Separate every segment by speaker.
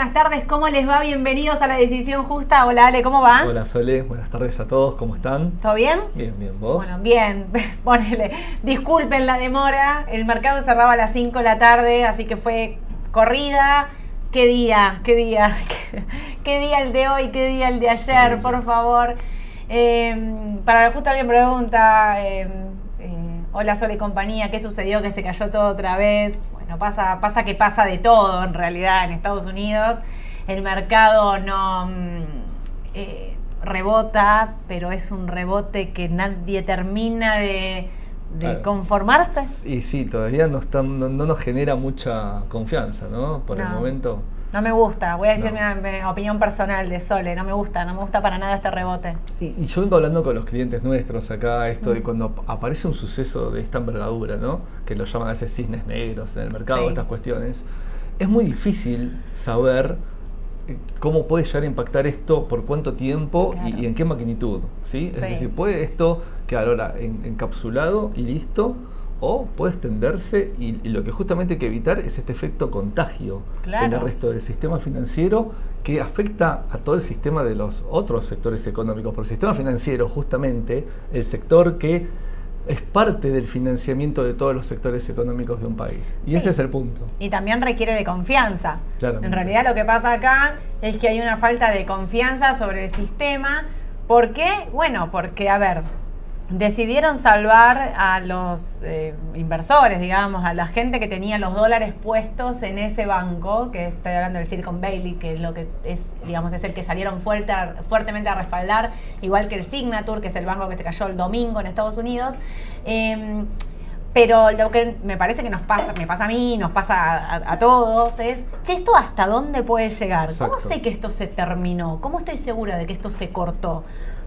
Speaker 1: buenas tardes. ¿Cómo les va? Bienvenidos a la decisión justa. Hola Ale, ¿cómo va?
Speaker 2: Hola Sole, buenas tardes a todos, ¿cómo están?
Speaker 1: ¿Todo bien?
Speaker 2: Bien, bien, ¿vos?
Speaker 1: Bueno, bien, ponele. Disculpen la demora, el mercado cerraba a las 5 de la tarde, así que fue corrida. ¿Qué día? ¿Qué día? ¿Qué día el de hoy? ¿Qué día el de ayer? Por favor. Eh, para justo alguien pregunta, eh, eh, hola Sole y compañía, ¿qué sucedió? Que se cayó todo otra vez. No pasa, pasa que pasa de todo en realidad en Estados Unidos. El mercado no mm, eh, rebota, pero es un rebote que nadie termina de, conformarse.
Speaker 2: Y sí, todavía no, no, nos genera mucha confianza, ¿no? Por el momento.
Speaker 1: No me gusta, voy a decir mi, opinión personal de Sole, no me gusta, no me gusta para nada este rebote.
Speaker 2: Y, yo vengo hablando con los clientes nuestros acá, esto de mm. cuando aparece un suceso de esta envergadura, ¿no? Que lo llaman a veces cisnes negros en el mercado, estas cuestiones, es muy difícil saber eh, cómo puede llegar a impactar esto, por cuánto tiempo y, en qué magnitud, ¿sí? Es decir, ¿puede esto quedar ahora encapsulado y listo? O puede extenderse y, lo que justamente hay que evitar es este efecto contagio en el resto del sistema financiero que afecta a todo el sistema de los otros sectores económicos. Porque el sistema financiero, justamente, el sector que es parte del financiamiento de todos los sectores económicos de un país. Y ese es el punto.
Speaker 1: Y también requiere de confianza. En realidad lo que pasa acá es que hay una falta de confianza sobre el sistema. ¿Por qué? Bueno, porque, a ver, decidieron salvar a los eh, inversores, digamos, a la gente que tenía los dólares puestos en ese banco, que estoy hablando del Silicon Valley, que es lo que es, digamos, es el que salieron fuerte, fuertemente a respaldar, igual que el Signature, que es el banco que se cayó el domingo en Estados Unidos. Em, pero lo que me parece que nos pasa, me pasa a mí, nos pasa a, todos, es, che, ¿esto hasta dónde puede llegar? ¿Cómo sé que esto se terminó? ¿Cómo estoy segura de que esto se cortó?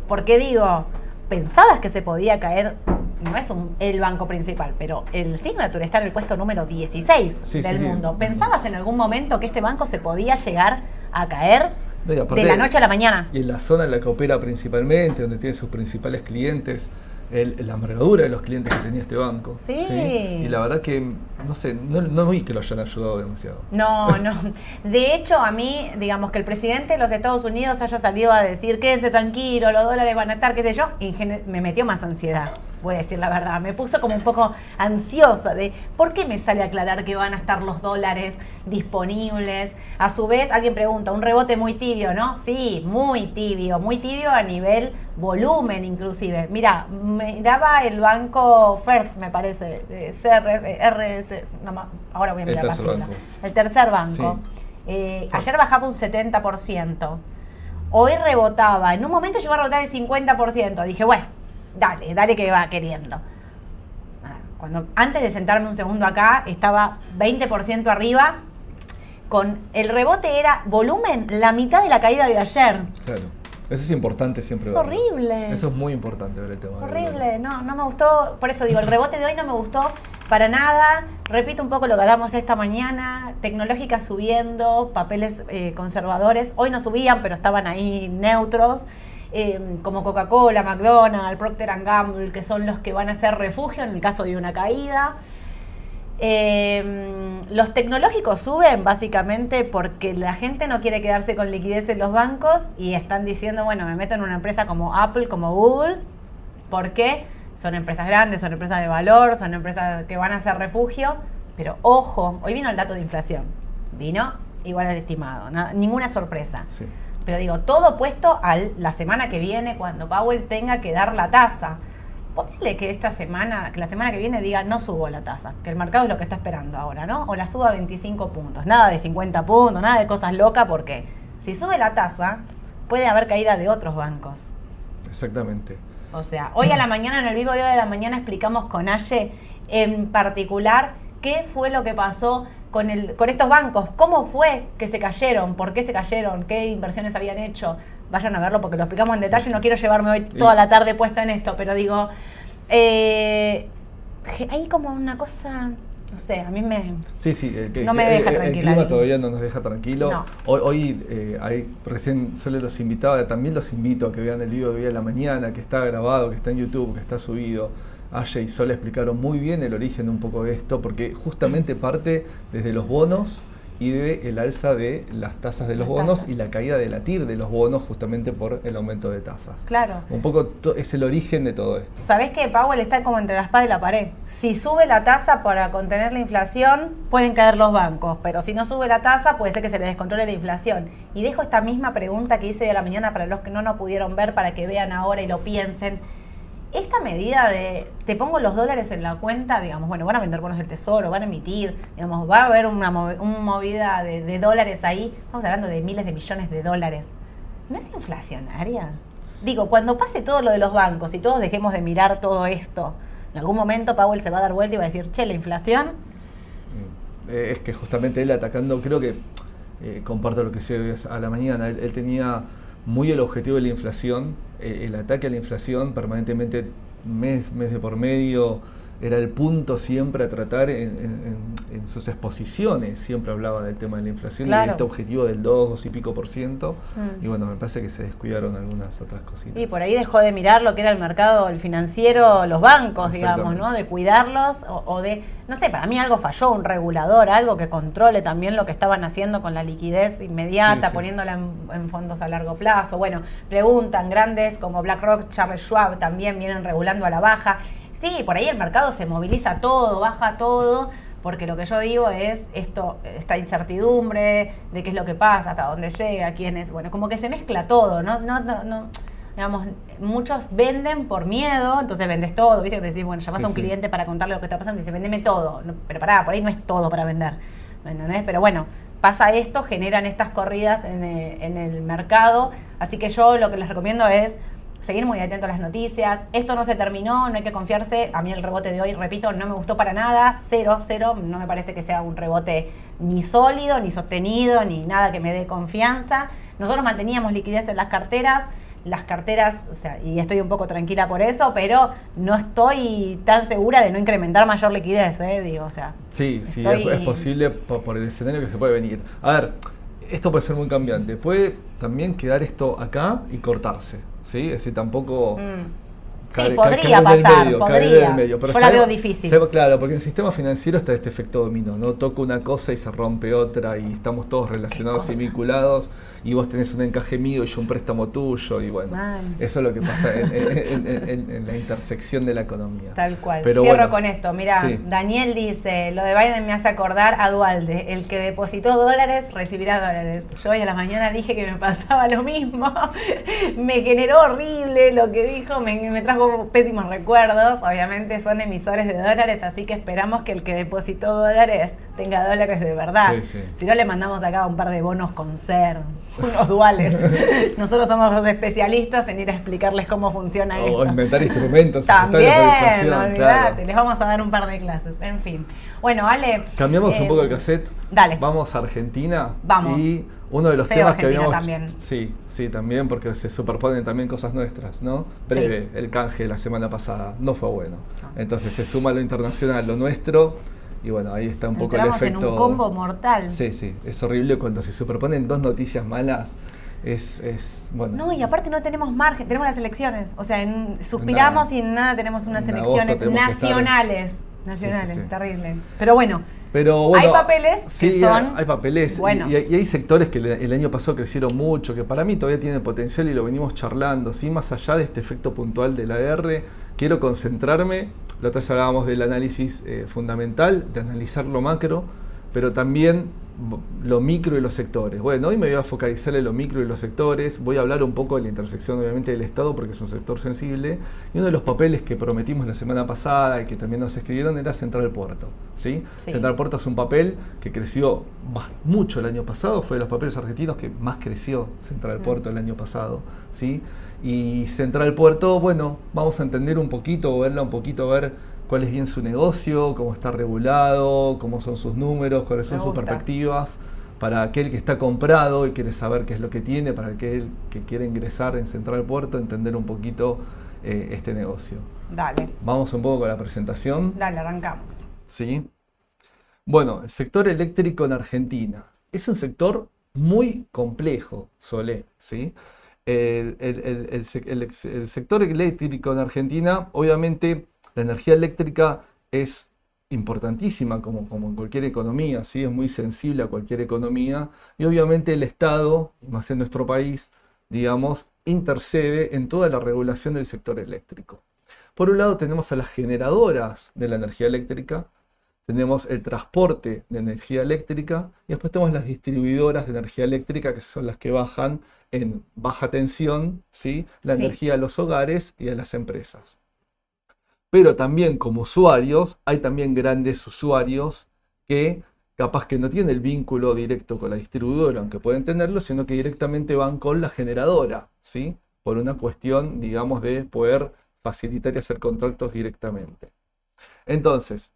Speaker 1: Porque digo, pensabas que se podía caer, no es el banco principal, pero el Signature está en el puesto número 16 del mundo. ¿Pensabas en algún momento que este banco se podía llegar a caer? de la noche a la mañana.
Speaker 2: Y en la zona en la que opera principalmente, donde tiene sus principales clientes, la amargadura de los clientes que tenía este banco.
Speaker 1: Sí.
Speaker 2: Y la verdad que, no sé, no, no, vi que lo hayan ayudado demasiado.
Speaker 1: No, no. De hecho, a mí, digamos, que el presidente de los Estados Unidos haya salido a decir, quédense tranquilo, los dólares van a estar, qué sé yo, y me metió más ansiedad voy a decir la verdad, me puso como un poco ansiosa de por qué me sale a aclarar que van a estar los dólares disponibles. A su vez, alguien pregunta, un rebote muy tibio, ¿no? Sí, muy tibio, muy tibio a nivel volumen inclusive. Mira, miraba el banco First, me parece, RS, no, ahora voy a mirar el tercer banco. El tercer banco. Eh, ayer bajaba un 70%. Hoy rebotaba. En un momento llegó a rebotar el 50%. Dije, bueno, dale, dale que va queriendo. Cuando, antes de sentarme un segundo acá, estaba 20% arriba. Con el rebote era volumen, la mitad de la caída de ayer.
Speaker 2: Claro. Eso es importante siempre.
Speaker 1: Es horrible.
Speaker 2: Eso es muy importante ver el tema.
Speaker 1: Horrible, no, no me gustó. Por eso digo, el rebote de hoy no me gustó para nada. Repito un poco lo que hablamos esta mañana. Tecnológica subiendo, papeles eh, conservadores. Hoy no subían, pero estaban ahí neutros. Em, como Coca-Cola, McDonald's, Procter Gamble, que son los que van a ser refugio en el caso de una caída. Em, los tecnológicos suben básicamente porque la gente no quiere quedarse con liquidez en los bancos y están diciendo, bueno, me meto en una empresa como Apple, como Google, porque son empresas grandes, son empresas de valor, son empresas que van a ser refugio, pero ojo, hoy vino el dato de inflación, vino igual al estimado, ninguna sorpresa. Sí. Pero digo, todo puesto a la semana que viene, cuando Powell tenga que dar la tasa. Ponle que esta semana, que la semana que viene diga no subo la tasa, que el mercado es lo que está esperando ahora, ¿no? O la suba a 25 puntos, nada de 50 puntos, nada de cosas locas, porque si sube la tasa, puede haber caída de otros bancos.
Speaker 2: Exactamente.
Speaker 1: O sea, hoy a la mañana, en el vivo de hoy a la mañana, explicamos con Aye en particular qué fue lo que pasó con, el, con estos bancos. ¿Cómo fue que se cayeron? ¿Por qué se cayeron? ¿Qué inversiones habían hecho? Vayan a verlo porque lo explicamos en detalle. No quiero llevarme hoy toda la tarde puesta en esto, pero digo, eh, hay como una cosa no sé, a mí me.
Speaker 2: Sí, sí,
Speaker 1: no me deja tranquila.
Speaker 2: El clima todavía no nos deja tranquilo. Hoy, hoy eh, recién solo los invitaba, también los invito a que vean el video de hoy a la mañana, que está grabado, que está en YouTube, que está subido. Aya y Sol explicaron muy bien el origen un poco de esto, porque justamente parte desde los bonos y de el alza de las tasas de los bonos y la caída de la TIR de los bonos justamente por el aumento de tasas.
Speaker 1: Claro.
Speaker 2: Un poco es el origen de todo esto.
Speaker 1: Sabés que Powell está como entre la espada y la pared. Si sube la tasa para contener la inflación, pueden caer los bancos, pero si no sube la tasa, puede ser que se le descontrole la inflación. Y dejo esta misma pregunta que hice hoy a la mañana para los que no nos pudieron ver, para que vean ahora y lo piensen esta medida de te pongo los dólares en la cuenta, digamos, bueno, van a vender bonos del tesoro, van a emitir, digamos, va a haber una, movida de, dólares ahí, estamos hablando de miles de millones de dólares. ¿No es inflacionaria? Digo, cuando pase todo lo de los bancos y todos dejemos de mirar todo esto, en algún momento Powell se va a dar vuelta y va a decir, che, la inflación.
Speaker 2: Mm, eh, es que justamente él atacando, creo que eh, comparto lo que se a la mañana, él tenía muy el objetivo de la inflación, eh, el ataque a la inflación permanentemente mes, mes de por medio, era el punto siempre a tratar en, sus exposiciones, siempre hablaba del tema de la inflación y de este objetivo del 2, 2 y pico por ciento. Mm. Y bueno, me parece que se descuidaron algunas otras cositas.
Speaker 1: Y por ahí dejó de mirar lo que era el mercado, el financiero, los bancos, digamos, ¿no? De cuidarlos o, de, no sé, para mí algo falló, un regulador, algo que controle también lo que estaban haciendo con la liquidez inmediata, poniéndola en, en fondos a largo plazo. Bueno, preguntan grandes como BlackRock, Charles Schwab también vienen regulando a la baja. Sí, por ahí el mercado se moviliza todo, baja todo, porque lo que yo digo es esto, esta incertidumbre de qué es lo que pasa, hasta dónde llega, quién es, bueno, como que se mezcla todo, ¿no? no, no, no digamos, muchos venden por miedo, entonces vendes todo, ¿viste? Que te decís, bueno, llamas a un cliente para contarle lo que está pasando y dice, vendeme todo, pero pará, por ahí no es todo para vender, ¿me entendés? Pero bueno, pasa esto, generan estas corridas en el, en el mercado, así que yo lo que les recomiendo es seguir muy atento a las noticias. Esto no se terminó, no hay que confiarse. A mí el rebote de hoy, repito, no me gustó para nada. Cero, cero. No me parece que sea un rebote ni sólido, ni sostenido, ni nada que me dé confianza. Nosotros manteníamos liquidez en las carteras. Las carteras, o sea, y estoy un poco tranquila por eso, pero no estoy tan segura de no incrementar mayor liquidez, ¿eh? Digo, o sea.
Speaker 2: Sí, sí, es, posible por el escenario que se puede venir. A ver, esto puede ser muy cambiante. Puede también quedar esto acá y cortarse. ¿Sí? Es decir, tampoco...
Speaker 1: Mm. Sí, podría pasar, podría. Yo la veo difícil.
Speaker 2: claro, porque en el sistema financiero está este efecto dominó, ¿no? Toca una cosa y se rompe otra y estamos todos relacionados y vinculados y vos tenés un encaje mío y yo un préstamo tuyo y bueno, eso es lo que pasa en, la intersección de la economía.
Speaker 1: Tal cual. Pero Cierro con esto, mira, Daniel dice, lo de Biden me hace acordar a Dualde, el que depositó dólares recibirá dólares. Yo hoy a la mañana dije que me pasaba lo mismo, me generó horrible lo que dijo, me, me trajo pésimos recuerdos, obviamente son emisores de dólares, así que esperamos que el que depositó dólares tenga dólares de verdad. Si no, le mandamos acá un par de bonos con ser unos duales. Nosotros somos los especialistas en ir a explicarles cómo funciona
Speaker 2: o O inventar instrumentos.
Speaker 1: También, olvídate, les vamos a dar un par de clases, en fin. Bueno, Ale.
Speaker 2: Cambiamos un poco el eh, cassette.
Speaker 1: Dale.
Speaker 2: Vamos a Argentina.
Speaker 1: Vamos.
Speaker 2: Y uno de los temas que habíamos. También. Sí, sí, también, porque se superponen también cosas nuestras, ¿no? Breve, el canje la semana pasada no fue bueno. Entonces se suma lo internacional, lo nuestro y bueno, ahí está un poco el efecto.
Speaker 1: en un combo mortal.
Speaker 2: Sí, sí, es horrible cuando se superponen dos noticias malas. Es, es, bueno.
Speaker 1: No, y aparte no tenemos margen, tenemos las elecciones. O sea, suspiramos y en nada tenemos unas elecciones nacionales. Nacionales, terrible. Pero bueno,
Speaker 2: Pero
Speaker 1: hay papeles que son.
Speaker 2: Hay papeles. Buenos. Y, hay sectores que el año pasado crecieron mucho, que para mí todavía tienen potencial y lo venimos charlando. ¿sí? Más allá de este efecto puntual de la R, quiero concentrarme la otra vez hablábamos del análisis eh, fundamental, de analizar lo macro, pero también lo micro y los sectores. Bueno, hoy me voy a focalizar en lo micro y los sectores, voy a hablar un poco de la intersección obviamente del Estado porque es un sector sensible, y uno de los papeles que prometimos la semana pasada y que también nos escribieron era Central Puerto. ¿sí? Central Puerto es un papel que creció mucho el año pasado, fue de los papeles argentinos que más creció Central. Puerto el año pasado. ¿sí? Y Central Puerto, bueno, vamos a entender un poquito, verla un poquito, ver cuál es bien su negocio, cómo está regulado, cómo son sus números, cuáles son sus perspectivas. Para aquel que está comprado y quiere saber qué es lo que tiene, para aquel que quiere ingresar en Central Puerto, entender un poquito eh, este negocio.
Speaker 1: Dale.
Speaker 2: Vamos un poco con la presentación.
Speaker 1: Dale, arrancamos.
Speaker 2: Sí. Bueno, el sector eléctrico en Argentina es un sector muy complejo, Solé, ¿sí? el, sector eléctrico en Argentina, obviamente la energía eléctrica es importantísima como, como en cualquier economía, ¿sí? es muy sensible a cualquier economía y obviamente el Estado, más en nuestro país, digamos, intercede en toda la regulación del sector eléctrico. Por un lado tenemos a las generadoras de la energía eléctrica, tenemos el transporte de energía eléctrica y después tenemos las distribuidoras de energía eléctrica que son las que bajan en baja tensión ¿sí? la energía a los hogares y a las empresas. Pero también como usuarios hay también grandes usuarios que capaz que no tienen el vínculo directo con la distribuidora, aunque pueden tenerlo, sino que directamente van con la generadora, ¿sí? por una cuestión, digamos, de poder facilitar y hacer contratos directamente. Entonces,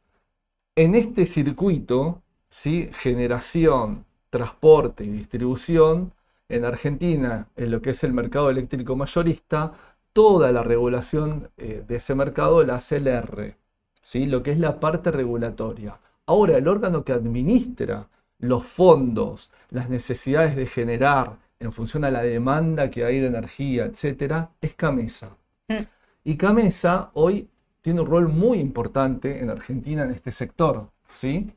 Speaker 2: en este circuito, ¿sí? generación, transporte y distribución, en Argentina, en lo que es el mercado eléctrico mayorista, toda la regulación eh, de ese mercado la hace el R, ¿sí? lo que es la parte regulatoria. Ahora, el órgano que administra los fondos, las necesidades de generar en función a la demanda que hay de energía, etc., es Camesa. Mm. Y Camesa hoy tiene un rol muy importante en Argentina en este sector, ¿sí?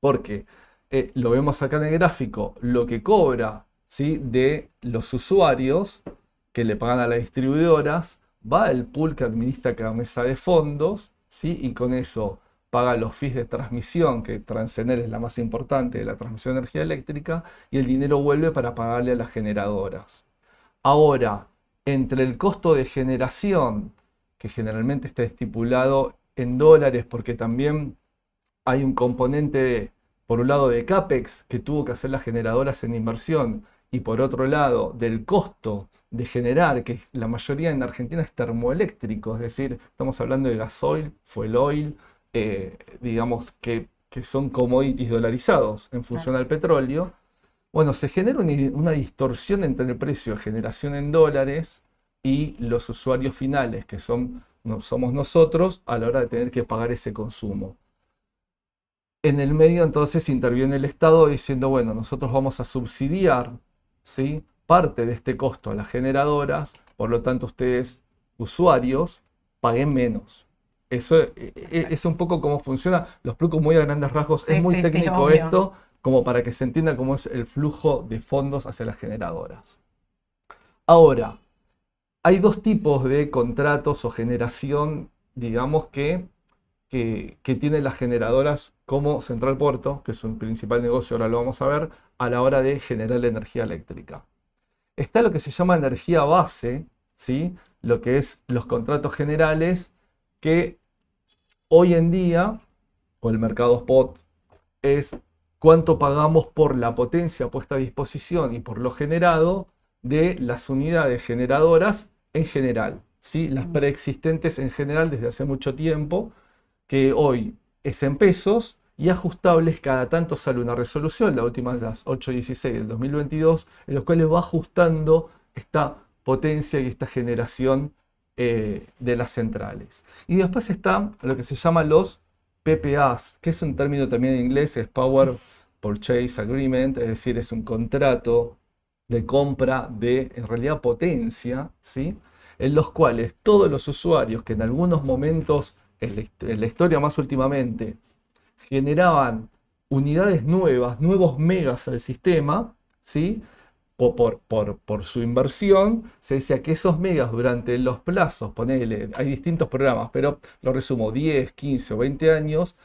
Speaker 2: Porque eh, lo vemos acá en el gráfico, lo que cobra ¿sí? de los usuarios que le pagan a las distribuidoras, va al pool que administra cada mesa de fondos, ¿sí? y con eso paga los fees de transmisión, que Transener es la más importante de la transmisión de energía eléctrica, y el dinero vuelve para pagarle a las generadoras. Ahora, entre el costo de generación que generalmente está estipulado en dólares porque también hay un componente, por un lado, de CAPEX que tuvo que hacer las generadoras en inversión y por otro lado, del costo de generar, que la mayoría en Argentina es termoeléctrico, es decir, estamos hablando de gasoil, fuel oil, eh, digamos que, son commodities dolarizados en función al petróleo. Bueno, se genera una, una distorsión entre el precio de generación en dólares y los usuarios finales, que son, no, somos nosotros, a la hora de tener que pagar ese consumo. En el medio entonces interviene el Estado diciendo, bueno, nosotros vamos a subsidiar ¿sí? parte de este costo a las generadoras, por lo tanto ustedes, usuarios, paguen menos. Eso e, e, es, un poco cómo funciona. Los explico muy a grandes rasgos. es muy técnico esto, como para que se entienda cómo es el flujo de fondos hacia las generadoras. Ahora, hay dos tipos de contratos o generación, digamos, que, que, tienen las generadoras como Central Puerto, que es un principal negocio, ahora lo vamos a ver, a la hora de generar energía eléctrica. Está lo que se llama energía base, ¿sí? lo que es los contratos generales, que hoy en día, o el mercado spot, es cuánto pagamos por la potencia puesta a disposición y por lo generado de las unidades generadoras en general, ¿sí? las preexistentes en general desde hace mucho tiempo, que hoy es en pesos y ajustables cada tanto sale una resolución, la última es las 816 del 2022, en los cuales va ajustando esta potencia y esta generación eh, de las centrales. Y después está lo que se llama los PPAs, que es un término también en inglés, es Power Purchase Agreement, es decir, es un contrato de compra de, en realidad, potencia, ¿sí? en los cuales todos los usuarios que en algunos momentos, en la, historia más últimamente, generaban unidades nuevas, nuevos megas al sistema, ¿sí? Por, por, su inversión, se decía que esos megas durante los plazos, ponele, hay distintos programas, pero lo resumo, 10, 15 o 20 años,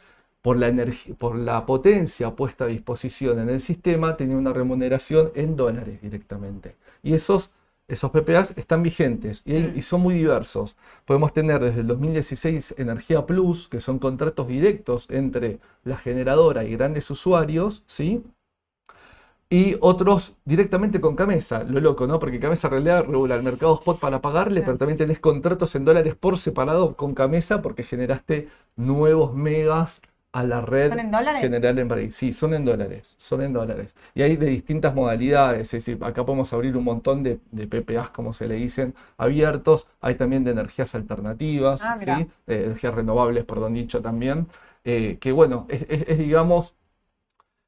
Speaker 2: por la, por la potencia puesta a disposición en el sistema, tenía una remuneración en dólares directamente. Y esos, esos PPAs están vigentes y, y, son muy diversos. Podemos tener desde el 2016 Energía Plus, que son contratos directos entre la generadora y grandes usuarios, ¿sí? y otros directamente con Camesa. Lo loco, ¿no? Porque Camesa regula el mercado spot para pagarle, pero también tenés contratos en dólares por separado con Camesa porque generaste nuevos megas a la red general en París. Sí, son en dólares, son en dólares. Y hay de distintas modalidades, es decir, acá podemos abrir un montón de, de PPAs, como se le dicen, abiertos. Hay también de energías alternativas, ah, ¿sí? energías renovables, perdón dicho también, eh, que bueno, es, digamos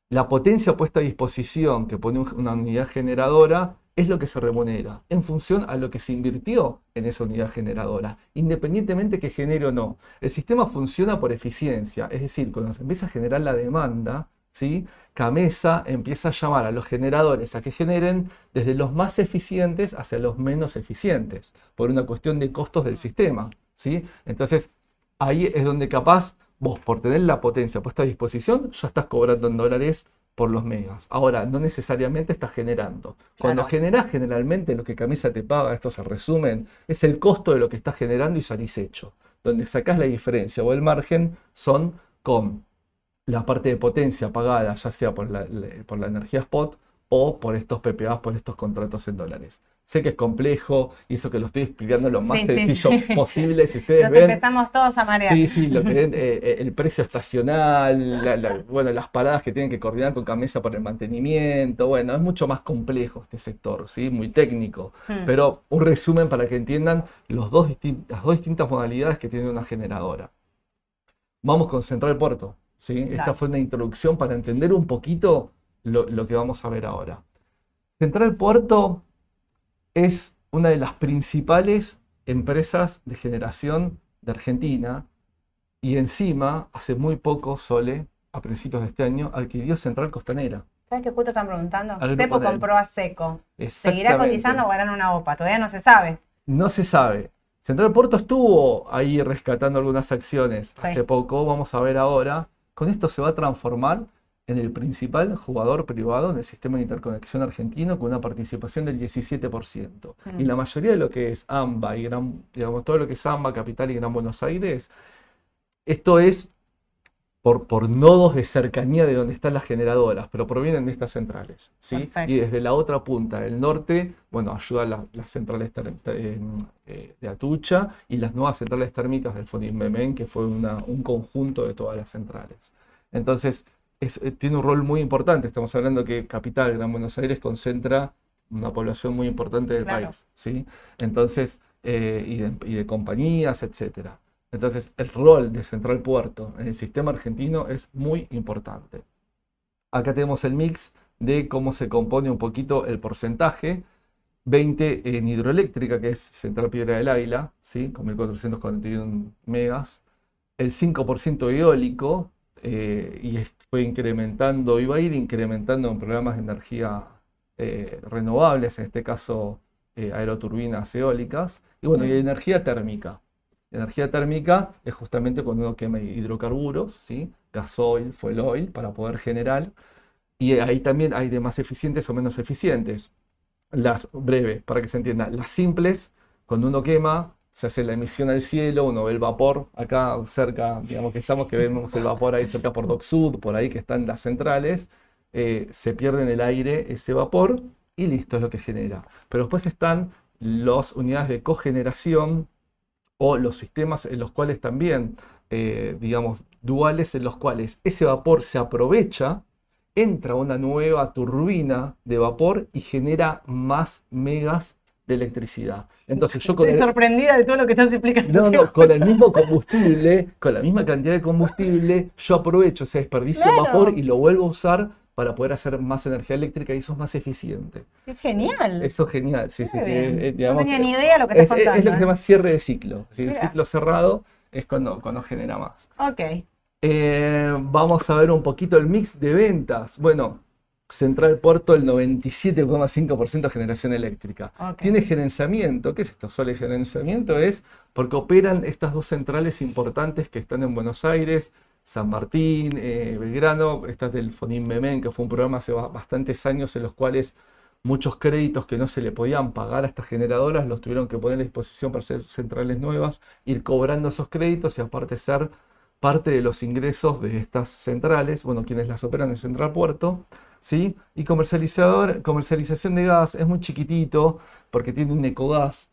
Speaker 2: la potencia puesta a disposición que pone una unidad generadora es lo que se remunera en función a lo que se invirtió en esa unidad generadora, independientemente que genere o no. El sistema funciona por eficiencia, es decir, cuando se empieza a generar la demanda, ¿sí? Camesa empieza a llamar a los generadores a que generen desde los más eficientes hacia los menos eficientes, por una cuestión de costos del sistema. ¿sí? Entonces, ahí es donde capaz vos, por tener la potencia puesta a disposición, ya estás cobrando en dólares por los megas. Ahora, no necesariamente estás generando. Cuando generás, generalmente lo que Camisa te paga, esto se resumen, es el costo de lo que estás generando y salís hecho. Donde sacás la diferencia o el margen son con la parte de potencia pagada, ya sea por la, por la energía spot o por estos PPAs, por estos contratos en dólares. Sé que es complejo y eso que lo estoy explicando lo más sencillo posible. Si ustedes Nos ven.
Speaker 1: Empezamos todos a marear.
Speaker 2: Sí, sí, lo que ven, eh, eh, el precio estacional, bueno, las paradas que tienen que coordinar con Camesa por el mantenimiento. Bueno, es mucho más complejo este sector, ¿sí? muy técnico. Hmm. Pero un resumen para que entiendan los dos las dos distintas modalidades que tiene una generadora. Vamos con Central Puerto. ¿sí? Esta fue una introducción para entender un poquito lo, lo que vamos a ver ahora. Central Puerto es una de las principales empresas de generación de Argentina y encima, hace muy poco, Sole, a principios de este año, adquirió Central Costanera.
Speaker 1: ¿Sabes qué justo están preguntando? Sepo compró a Seco. ¿Seguirá cotizando o harán una OPA? Todavía no se sabe.
Speaker 2: No se sabe. Central Puerto estuvo ahí rescatando algunas acciones hace poco, vamos a ver ahora. Con esto se va a transformar en el principal jugador privado en el sistema de interconexión argentino con una participación del 17%. Y la mayoría de lo que es AMBA y Gran, digamos, todo lo que es AMBA, Capital y Gran Buenos Aires, esto es por, por nodos de cercanía de donde están las generadoras, pero provienen de estas centrales. ¿sí? Y desde la otra punta, el norte, bueno, ayuda a las centrales eh, de Atucha y las nuevas centrales térmicas del Fonimemén, que fue un conjunto de todas las centrales. Entonces, eh, tiene un rol muy importante. Estamos hablando que Capital, Gran Buenos Aires, concentra una población muy importante del país. ¿sí? Entonces, eh, y, de, compañías, etc. Entonces, el rol de Central Puerto en el sistema argentino es muy importante. Acá tenemos el mix de cómo se compone un poquito el porcentaje. 20 en hidroeléctrica, que es Central Piedra del Águila, ¿sí? con 1441 megas. El 5% eólico, eh, y fue incrementando, iba a ir incrementando en programas de energía eh, renovables, en este caso eh, aeroturbinas eólicas, y bueno, y energía térmica. Energía térmica es justamente cuando uno quema hidrocarburos, ¿sí? gasoil, fuel oil, para poder generar, y ahí también hay de más eficientes o menos eficientes. Las breves, para que se entienda, las simples, cuando uno quema, se hace la emisión al cielo, uno ve el vapor acá cerca, digamos que estamos, que vemos el vapor ahí cerca por Dock Sud, por ahí que están las centrales, eh, se pierde en el aire ese vapor y listo es lo que genera. Pero después están las unidades de cogeneración o los sistemas en los cuales también, eh, digamos, duales en los cuales ese vapor se aprovecha, entra una nueva turbina de vapor y genera más megas de electricidad. Entonces yo
Speaker 1: con Estoy sorprendida de todo lo que estás explicando.
Speaker 2: No, no, con el mismo combustible, con la misma cantidad de combustible, yo aprovecho ese desperdicio de vapor y lo vuelvo a usar para poder hacer más energía eléctrica y eso es más eficiente.
Speaker 1: Es genial.
Speaker 2: Eso es genial, sí, sí.
Speaker 1: no tenía ni idea lo que estás contando.
Speaker 2: Es, lo que se ¿eh? llama cierre de ciclo. El ciclo cerrado es cuando, cuando genera más.
Speaker 1: Ok.
Speaker 2: Eh, vamos a ver un poquito el mix de ventas. Bueno, Central Puerto el 97,5% de generación eléctrica. Tiene gerenciamiento. ¿Qué es esto? Solo el gerenciamiento es porque operan estas dos centrales importantes que están en Buenos Aires, San Martín, eh, Belgrano, estas del Fonim Memen, que fue un programa hace bastantes años en los cuales muchos créditos que no se le podían pagar a estas generadoras los tuvieron que poner a disposición para hacer centrales nuevas, ir cobrando esos créditos y aparte ser parte de los ingresos de estas centrales, bueno, quienes las operan en Central Puerto. ¿Sí? Y comercializador, comercialización de gas es muy chiquitito porque tiene un Ecogas,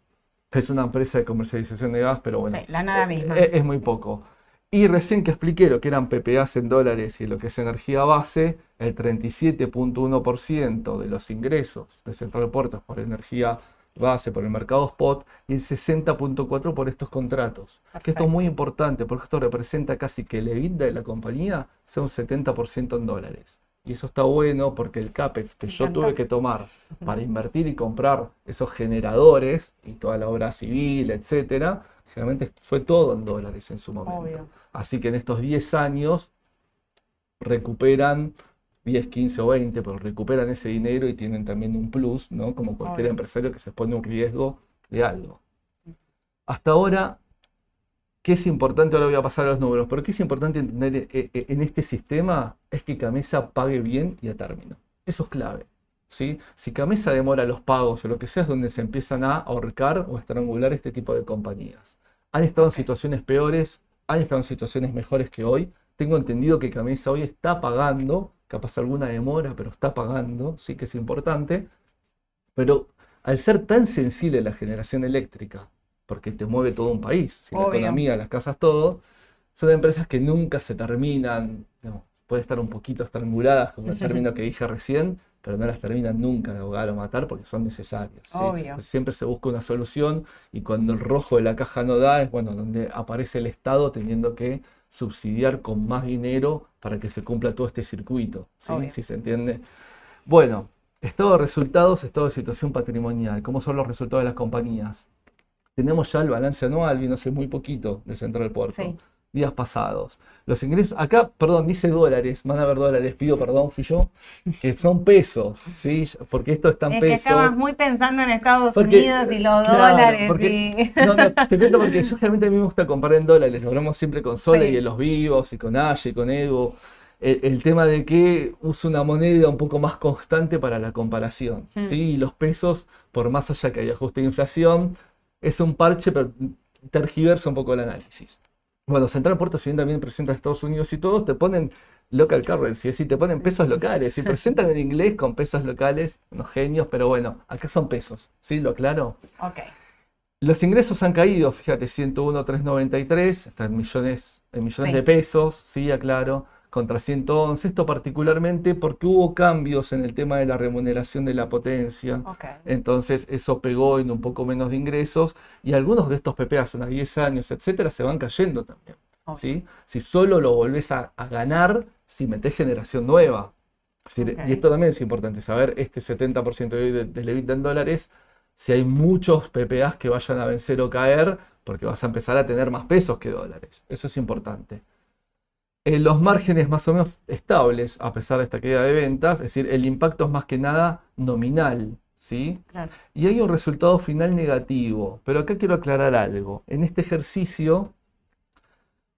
Speaker 2: que es una empresa de comercialización de gas, pero bueno,
Speaker 1: la nada eh, misma.
Speaker 2: Es, es, muy poco. Y recién que expliqué lo que eran PPAs en dólares y lo que es energía base, el 37.1% de los ingresos de Central Puertos por energía base, por el mercado spot, y el 60.4% por estos contratos. Que esto es muy importante porque esto representa casi que el EBITDA de la compañía sea un 70% en dólares. Y eso está bueno porque el CAPEX que yo tuve que tomar para invertir y comprar esos generadores y toda la obra civil, etcétera, generalmente fue todo en dólares en su momento. Así que en estos 10 años recuperan 10, 15 o 20, pero recuperan ese dinero y tienen también un plus, ¿no? Como cualquier empresario que se pone un riesgo de algo. Hasta ahora ¿Qué es importante? Ahora voy a pasar a los números, pero qué es importante entender eh, eh, en este sistema es que Camesa pague bien y a término. Eso es clave. ¿sí? Si Camesa demora los pagos o lo que sea, es donde se empiezan a ahorcar o a estrangular este tipo de compañías. Han estado en situaciones peores, han estado en situaciones mejores que hoy. Tengo entendido que Camesa hoy está pagando, capaz alguna demora, pero está pagando, sí que es importante. Pero al ser tan sensible la generación eléctrica, porque te mueve todo un país. Si la economía, las casas, todo, son empresas que nunca se terminan, puede estar un poquito estranguladas con el término que dije recién, pero no las terminan nunca de ahogar o matar porque son necesarias. Siempre se busca una solución y cuando el rojo de la caja no da es bueno donde aparece el Estado teniendo que subsidiar con más dinero para que se cumpla todo este circuito. ¿sí? se entiende? Bueno, estado de resultados, estado de situación patrimonial. ¿Cómo son los resultados de las compañías? Tenemos ya el balance anual, vino hace muy poquito de Central Puerto. Días pasados. Los ingresos, acá, perdón, dice dólares, van a ver dólares, pido perdón, fui yo, que son pesos, ¿sí? Porque esto está en es pesos.
Speaker 1: que estabas muy pensando en Estados Unidos y los dólares.
Speaker 2: No, no, te cuento porque yo generalmente a mí me gusta comprar en dólares, lo hablamos siempre con Sole y en los vivos, y con Aye, y con Evo. El, tema de que uso una moneda un poco más constante para la comparación. Hmm. ¿sí? Y los pesos, por más allá que haya ajuste de inflación, es un parche, pero tergiversa un poco el análisis. Bueno, Central Puerto, si bien también presenta a Estados Unidos y todos, te ponen local currency, es decir, te ponen pesos locales. Si presentan en inglés con pesos locales, unos genios, pero bueno, acá son pesos, ¿sí? ¿Lo aclaro?
Speaker 1: Ok.
Speaker 2: Los ingresos han caído, fíjate, 101.393, están millones, en millones de pesos, sí, aclaro contra 111. Esto particularmente porque hubo cambios en el tema de la remuneración de la potencia. Entonces eso pegó en un poco menos de ingresos y algunos de estos PPAs a 10 años, etcétera, se van cayendo también. ¿sí? Si solo lo volvés a, ganar si metés generación nueva. Y esto también es importante saber, este 70% de hoy del en dólares, si hay muchos PPAs que vayan a vencer o caer, porque vas a empezar a tener más pesos que dólares. Eso es importante los márgenes más o menos estables a pesar de esta caída de ventas, es decir, el impacto es más que nada nominal, ¿sí? Y hay un resultado final negativo, pero acá quiero aclarar algo. En este ejercicio,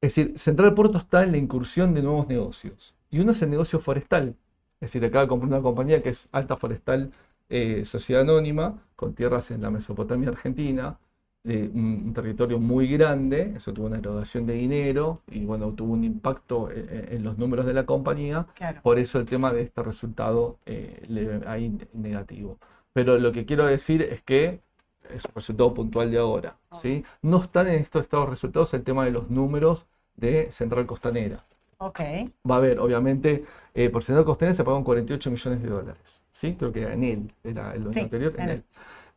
Speaker 2: es decir, Central Puerto está en la incursión de nuevos negocios, y uno es el negocio forestal, es decir, acaba de comprar una compañía que es Alta Forestal eh, Sociedad Anónima, con tierras en la Mesopotamia Argentina, de un, territorio muy grande, eso tuvo una erogación de dinero y bueno, tuvo un impacto eh, eh, en, los números de la compañía, por eso el tema de este resultado eh, ahí negativo. Pero lo que quiero decir es que es un resultado puntual de ahora, ¿sí? No están en estos estados resultados el tema de los números de Central Costanera.
Speaker 1: Okay.
Speaker 2: Va a haber, obviamente, por Central Costanera se pagaron 48 millones de dólares, ¿sí? Creo que en él, era el año anterior, en, él.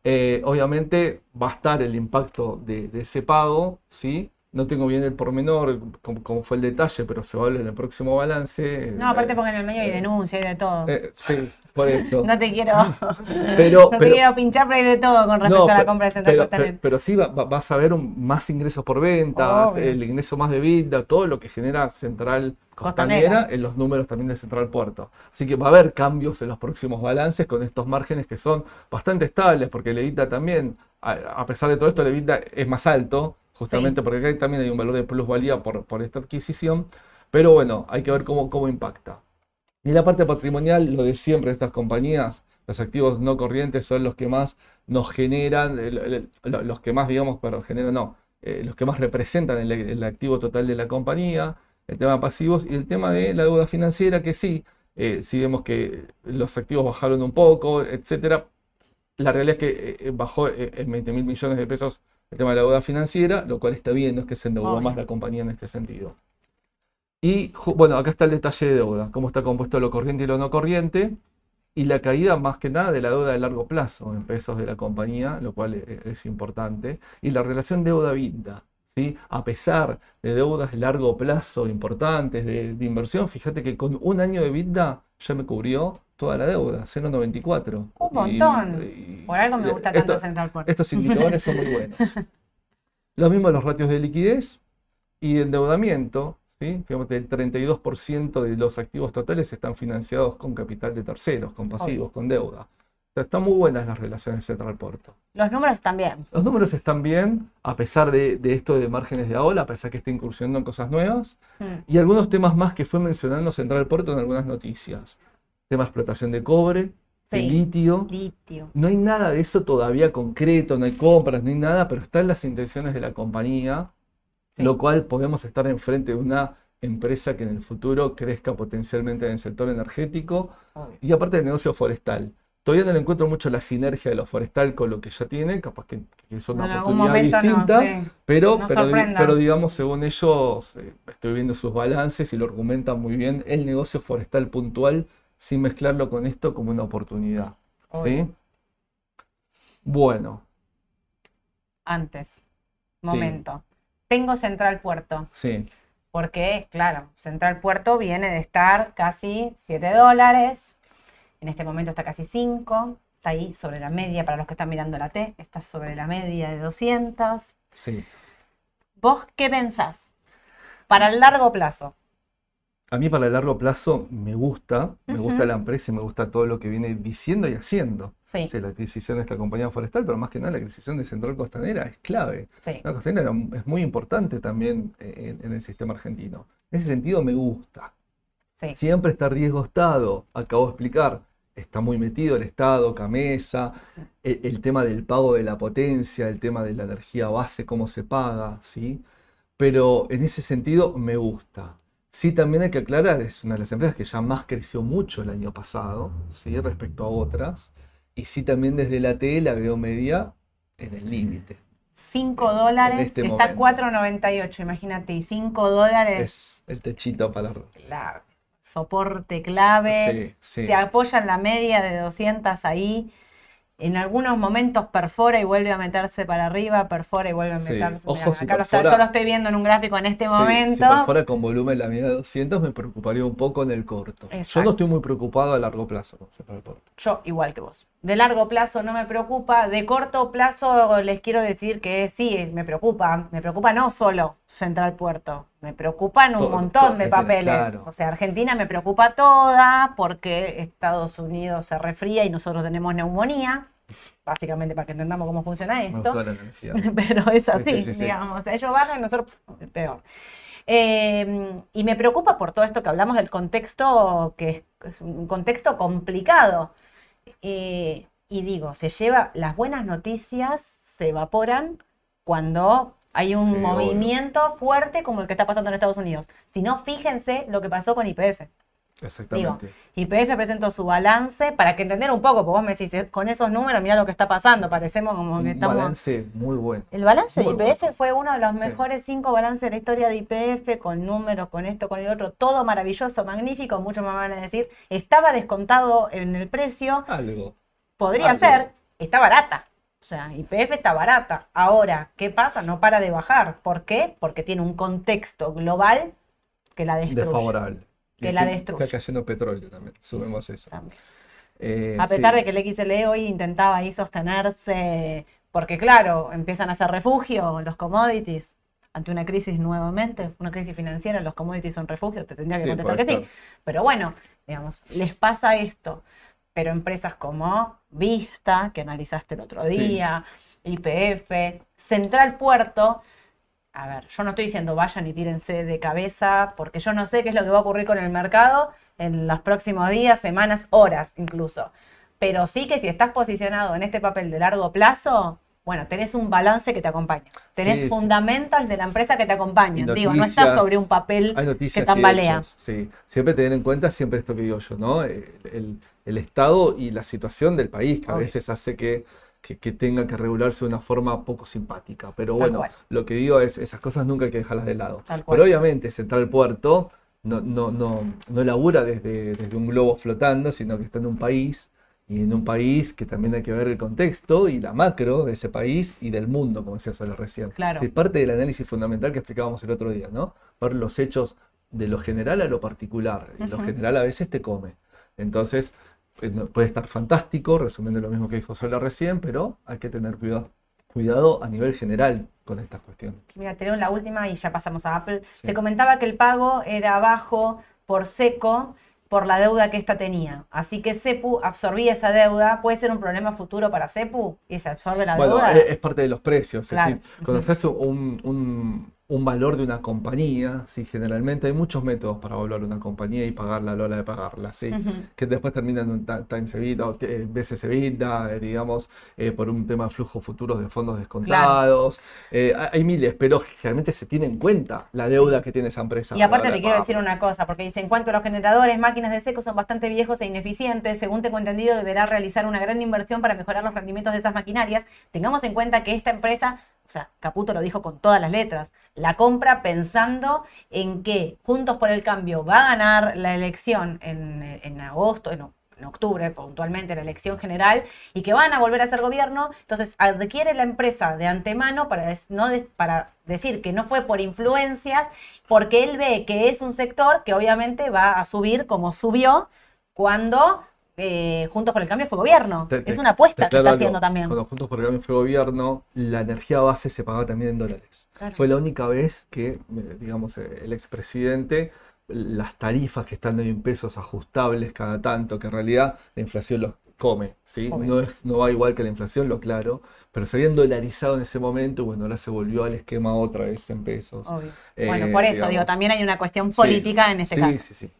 Speaker 2: Eh, obviamente va a estar el impacto de, de, ese pago, ¿sí? No tengo bien el pormenor, como, fue el detalle, pero se va a hablar en el próximo balance.
Speaker 1: No, aparte porque en el medio hay denuncia y de todo.
Speaker 2: Eh, sí, por eso.
Speaker 1: no te quiero, pero, no te quiero pinchar, pero hay de todo con respecto a la compra de Central
Speaker 2: pero, pero, sí vas a ver más ingresos por venta, el ingreso más de vida, todo lo que genera Central Costanera, en los números también de Central Puerto. Así que va a haber cambios en los próximos balances con estos márgenes que son bastante estables, porque el EBITDA también, a, pesar de todo esto, el EBITDA es más alto justamente porque acá también hay un valor de plusvalía por, por esta adquisición, pero bueno, hay que ver cómo, cómo impacta. Y la parte patrimonial, lo de siempre de estas compañías, los activos no corrientes son los que más nos generan, los que más, digamos, pero generan, no, eh, los que más representan el, activo total de la compañía, el tema de pasivos y el tema de la deuda financiera, que sí, eh, si vemos que los activos bajaron un poco, etcétera, la realidad es que eh, bajó en 20 mil millones de pesos el tema de la deuda financiera, lo cual está bien, no es que se endeudó más la compañía en este sentido. Y bueno, acá está el detalle de deuda, cómo está compuesto lo corriente y lo no corriente, y la caída más que nada de la deuda de largo plazo en pesos de la compañía, lo cual e-, es, importante, y la relación deuda-vinda. ¿sí? A pesar de deudas de largo plazo importantes de, inversión, fíjate que con un año de vida ya me cubrió toda la deuda, 0,94.
Speaker 1: Un montón. Por algo me gusta tanto Central Port.
Speaker 2: Estos indicadores son muy buenos. Lo mismo los ratios de liquidez y de endeudamiento. ¿sí? Fíjate, el 32% de los activos totales están financiados con capital de terceros, con pasivos, con deuda. están muy buenas las relaciones Central Porto.
Speaker 1: Los números están bien.
Speaker 2: Los números están bien, a pesar de, esto de márgenes de ola, a pesar que está incursionando en cosas nuevas. Hmm. Y algunos temas más que fue mencionando Central Porto en algunas noticias. Tema de explotación de cobre, de litio.
Speaker 1: litio.
Speaker 2: No hay nada de eso todavía concreto, no hay compras, no hay nada, pero están las intenciones de la compañía, lo cual podemos estar enfrente de una empresa que en el futuro crezca potencialmente en el sector energético y aparte del negocio forestal. Todavía no le encuentro mucho la sinergia de lo forestal con lo que ya tienen, capaz que, es una oportunidad distinta, pero, pero, digamos, según ellos, eh, estoy viendo sus balances y lo argumentan muy bien, el negocio forestal puntual, sin mezclarlo con esto como una oportunidad. ¿sí? Bueno.
Speaker 1: Antes, momento. Tengo Central Puerto.
Speaker 2: Sí.
Speaker 1: Porque, claro, Central Puerto viene de estar casi 7 dólares en este momento está casi 5, está ahí sobre la media para los que están mirando la T, está sobre la media de 200.
Speaker 2: Sí.
Speaker 1: ¿Vos qué pensás? Para el largo plazo.
Speaker 2: A mí para el largo plazo me gusta, me gusta la empresa y me gusta todo lo que viene diciendo y haciendo.
Speaker 1: Sí.
Speaker 2: la adquisición de esta compañía forestal, pero más que nada la adquisición de Central Costanera es clave.
Speaker 1: Sí.
Speaker 2: La costanera es muy importante también en, en, el sistema argentino. En ese sentido me gusta.
Speaker 1: Sí.
Speaker 2: Siempre está riesgo estado, acabo de explicar está muy metido el Estado, Camesa, el, tema del pago de la potencia, el tema de la energía base, cómo se paga, ¿sí? Pero en ese sentido me gusta. Sí, también hay que aclarar, es una de las empresas que ya más creció mucho el año pasado, ¿sí? Respecto a otras. Y sí, también desde la T la veo media en el límite.
Speaker 1: 5 dólares, este está 4.98, imagínate, y 5 dólares.
Speaker 2: Es el techito para
Speaker 1: soporte clave, se apoya en la media de 200 ahí, en algunos momentos perfora y vuelve a meterse para arriba, perfora y vuelve a meterse.
Speaker 2: Ojo,
Speaker 1: acá yo lo estoy viendo en un gráfico en este momento. Si
Speaker 2: perfora con volumen la media de 200 me preocuparía un poco en el corto. Yo no estoy muy preocupado a largo plazo
Speaker 1: Yo igual que vos. De largo plazo no me preocupa, de corto plazo les quiero decir que sí, me preocupa. Me preocupa no solo Central Puerto, me preocupan un montón de papeles. O sea, Argentina me preocupa toda porque Estados Unidos se refría y nosotros tenemos neumonía. Básicamente para que entendamos cómo funciona esto. Pero es así, digamos. Ellos bajan y nosotros peor. Eh, y me preocupa por todo esto que hablamos del contexto, que es un contexto complicado. Eh, y digo, se lleva, las buenas noticias se evaporan cuando hay un movimiento fuerte como el que está pasando en Estados Unidos. Si no, fíjense lo que pasó con IPF.
Speaker 2: Exactamente.
Speaker 1: IPF presentó su balance para que entender un poco, porque vos me decís, eh, con esos números, mira lo que está pasando, parecemos como que estamos...
Speaker 2: Un balance muy bueno.
Speaker 1: El balance de IPF fue uno de los mejores cinco balances de la historia de IPF, con números, con esto, con el otro, todo maravilloso, magnífico, muchos me van a decir, estaba descontado en el precio.
Speaker 2: Algo.
Speaker 1: Podría ser, está barata. O sea, IPF está barata. Ahora, ¿qué pasa? No para de bajar. ¿Por qué? Porque tiene un contexto global que la destruye.
Speaker 2: Desfavorable.
Speaker 1: Que la destruye.
Speaker 2: Está cayendo petróleo también. Subimos eso.
Speaker 1: Eh, a pesar de que el XLE hoy intentaba ahí sostenerse, porque claro, empiezan a hacer refugio los commodities ante una crisis nuevamente, una crisis financiera, los commodities son refugio, te tendría que contestar que sí. Pero bueno, digamos, les pasa esto pero empresas como Vista, que analizaste el otro día, IPF, Central Puerto, a ver, yo no estoy diciendo vayan y tírense de cabeza, porque yo no sé qué es lo que va a ocurrir con el mercado en los próximos días, semanas, horas incluso. Pero sí que si estás posicionado en este papel de largo plazo, bueno, tenés un balance que te acompaña. Tenés fundamentos de la empresa que te acompañan. digo, no estás sobre un papel que tambalea.
Speaker 2: Sí, siempre tener en cuenta siempre esto que digo yo, ¿no? El, el estado y la situación del país, que a veces hace que, tenga que regularse de una forma poco simpática. Pero bueno, lo que digo es, esas cosas nunca hay que dejarlas de lado. Pero obviamente Central Puerto no, no, no, no labura desde, desde un globo flotando, sino que está en un país y en un país que también hay que ver el contexto y la macro de ese país y del mundo, como decía Sola recién.
Speaker 1: Claro.
Speaker 2: Es parte del análisis fundamental que explicábamos el otro día, ¿no? Ver los hechos de lo general a lo particular. Y lo general a veces te come. Entonces, puede estar fantástico, resumiendo lo mismo que dijo Sola recién, pero hay que tener cuidado, cuidado a nivel general con estas cuestiones.
Speaker 1: Mira, tenemos la última y ya pasamos a Apple. Se comentaba que el pago era bajo por seco por la deuda que ésta tenía. Así que CEPU absorbía esa deuda. ¿Puede ser un problema futuro para CEPU y se absorbe la deuda?
Speaker 2: Bueno, es, parte de los precios. Es decir, cuando se hace un un valor de una compañía, ¿sí? generalmente hay muchos métodos para evaluar una compañía y pagarla a la hora de pagarla, ¿sí? que después terminan en un time EBITDA o veces EBITDA, eh, digamos, eh, por un tema de flujo futuros de fondos descontados. Eh, hay miles, pero generalmente se tiene en cuenta la deuda que tiene esa empresa.
Speaker 1: Y aparte te quiero decir una cosa, porque dice, en cuanto a los generadores, máquinas de seco son bastante viejos e ineficientes, según tengo entendido, deberá realizar una gran inversión para mejorar los rendimientos de esas maquinarias. Tengamos en cuenta que esta empresa o sea, Caputo lo dijo con todas las letras, la compra pensando en que Juntos por el Cambio va a ganar la elección en, agosto, en, octubre puntualmente, la elección general, y que van a volver a ser gobierno, entonces adquiere la empresa de antemano para, no para decir que no fue por influencias, porque él ve que es un sector que obviamente va a subir como subió cuando eh, Juntos por el Cambio fue gobierno. es una apuesta que está haciendo también.
Speaker 2: Cuando Juntos por el Cambio fue gobierno, la energía base se pagaba también en dólares. Fue la única vez que, eh, digamos, eh, el expresidente, las tarifas que están en pesos ajustables cada tanto, que en realidad la inflación los come, ¿sí? No, es, no va igual que la inflación, lo claro, pero se habían dolarizado en ese momento, bueno, ahora se volvió al esquema otra vez en pesos.
Speaker 1: bueno, por eso digo, también hay una cuestión política en este caso. Sí, sí, sí.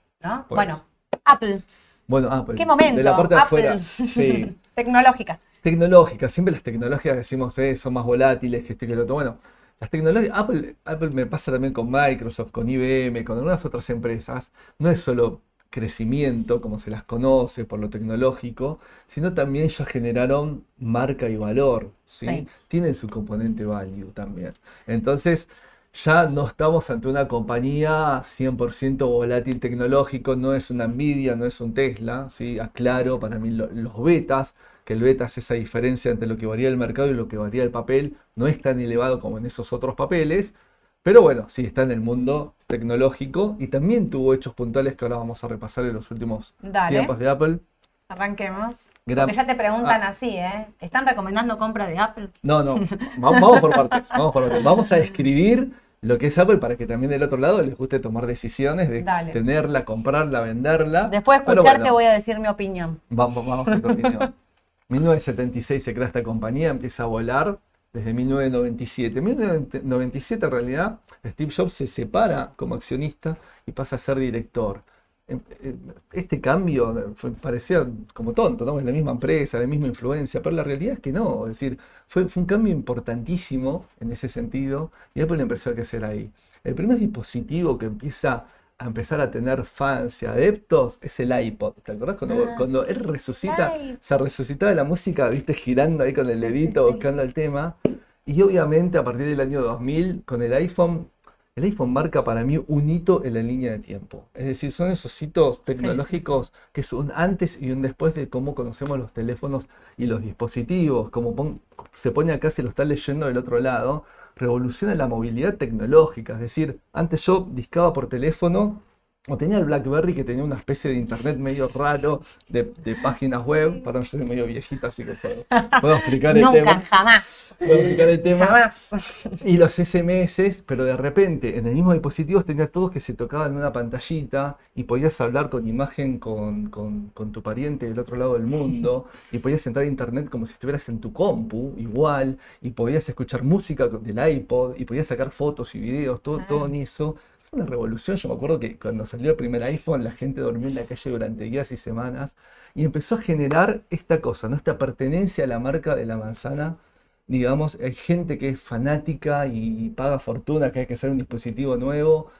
Speaker 1: Bueno, Apple.
Speaker 2: Bueno, Apple.
Speaker 1: Pues, ¿Qué momento?
Speaker 2: De la parte de afuera. Sí.
Speaker 1: Tecnológica.
Speaker 2: Tecnológica. Siempre las tecnologías decimos eh, son más volátiles que este que lo otro. Bueno, las tecnologías. Apple, Apple me pasa también con Microsoft, con IBM, con algunas otras empresas. No es solo crecimiento, como se las conoce por lo tecnológico, sino también ya generaron marca y valor. ¿sí? Tienen su componente value también. Entonces ya no estamos ante una compañía 100% volátil tecnológico, no es una Nvidia, no es un Tesla, ¿sí? aclaro para mí los betas, que el beta es esa diferencia entre lo que varía el mercado y lo que varía el papel, no es tan elevado como en esos otros papeles, pero bueno, sí está en el mundo tecnológico y también tuvo hechos puntuales que ahora vamos a repasar en los últimos tiempos de Apple.
Speaker 1: Arranquemos. Porque ya te preguntan ah. así, ¿eh? ¿Están recomendando compra de Apple?
Speaker 2: No, no. vamos por partes. Vamos por partes. Vamos a describir lo que es Apple para que también del otro lado les guste tomar decisiones de tenerla, comprarla, venderla.
Speaker 1: Después de escucharte voy a decir mi opinión.
Speaker 2: Vamos, vamos con tu opinión. 1976 se crea esta compañía, empieza a volar desde 1997. 1997 en realidad Steve Jobs se separa como accionista y pasa a ser director. Em, em, este cambio parecía como tonto, ¿no? Es la misma empresa, la misma influencia, pero la realidad es que no, es decir, fue, un cambio importantísimo en ese sentido y Apple empezó a crecer ahí. El primer dispositivo que empieza a empezar a tener fans y adeptos es el iPod. ¿Te acordás cuando, ah, cuando él resucita, se resucitaba la música, viste, girando ahí con el dedito, buscando el tema? Y obviamente a partir del año 2000, con el iPhone, el iPhone marca para mí un hito en la línea de tiempo. Es decir, son esos hitos tecnológicos que son antes y un después de cómo conocemos los teléfonos y los dispositivos. Como se pone acá, se lo está leyendo del otro lado. Revoluciona la movilidad tecnológica. Es decir, antes yo discaba por teléfono o tenía el BlackBerry que tenía una especie de internet medio raro de, páginas web. Perdón, yo soy medio viejita, así que puedo, puedo explicar el tema.
Speaker 1: Nunca, jamás.
Speaker 2: Puedo explicar el tema. Jamás. Y los SMS, pero de repente en el mismo dispositivo tenía todos que se tocaban en una pantallita y podías hablar con imagen con, con tu pariente del otro lado del mundo y podías entrar a internet como si estuvieras en tu compu, igual, y podías escuchar música del iPod y podías sacar fotos y videos, todo, todo en eso una revolución. Yo me acuerdo que cuando salió el primer iPhone, la gente dormía en la calle durante días y semanas y empezó a generar esta cosa, ¿no? esta pertenencia a la marca de la manzana. Digamos, hay gente que es fanática y paga fortuna que hay que hacer un dispositivo nuevo.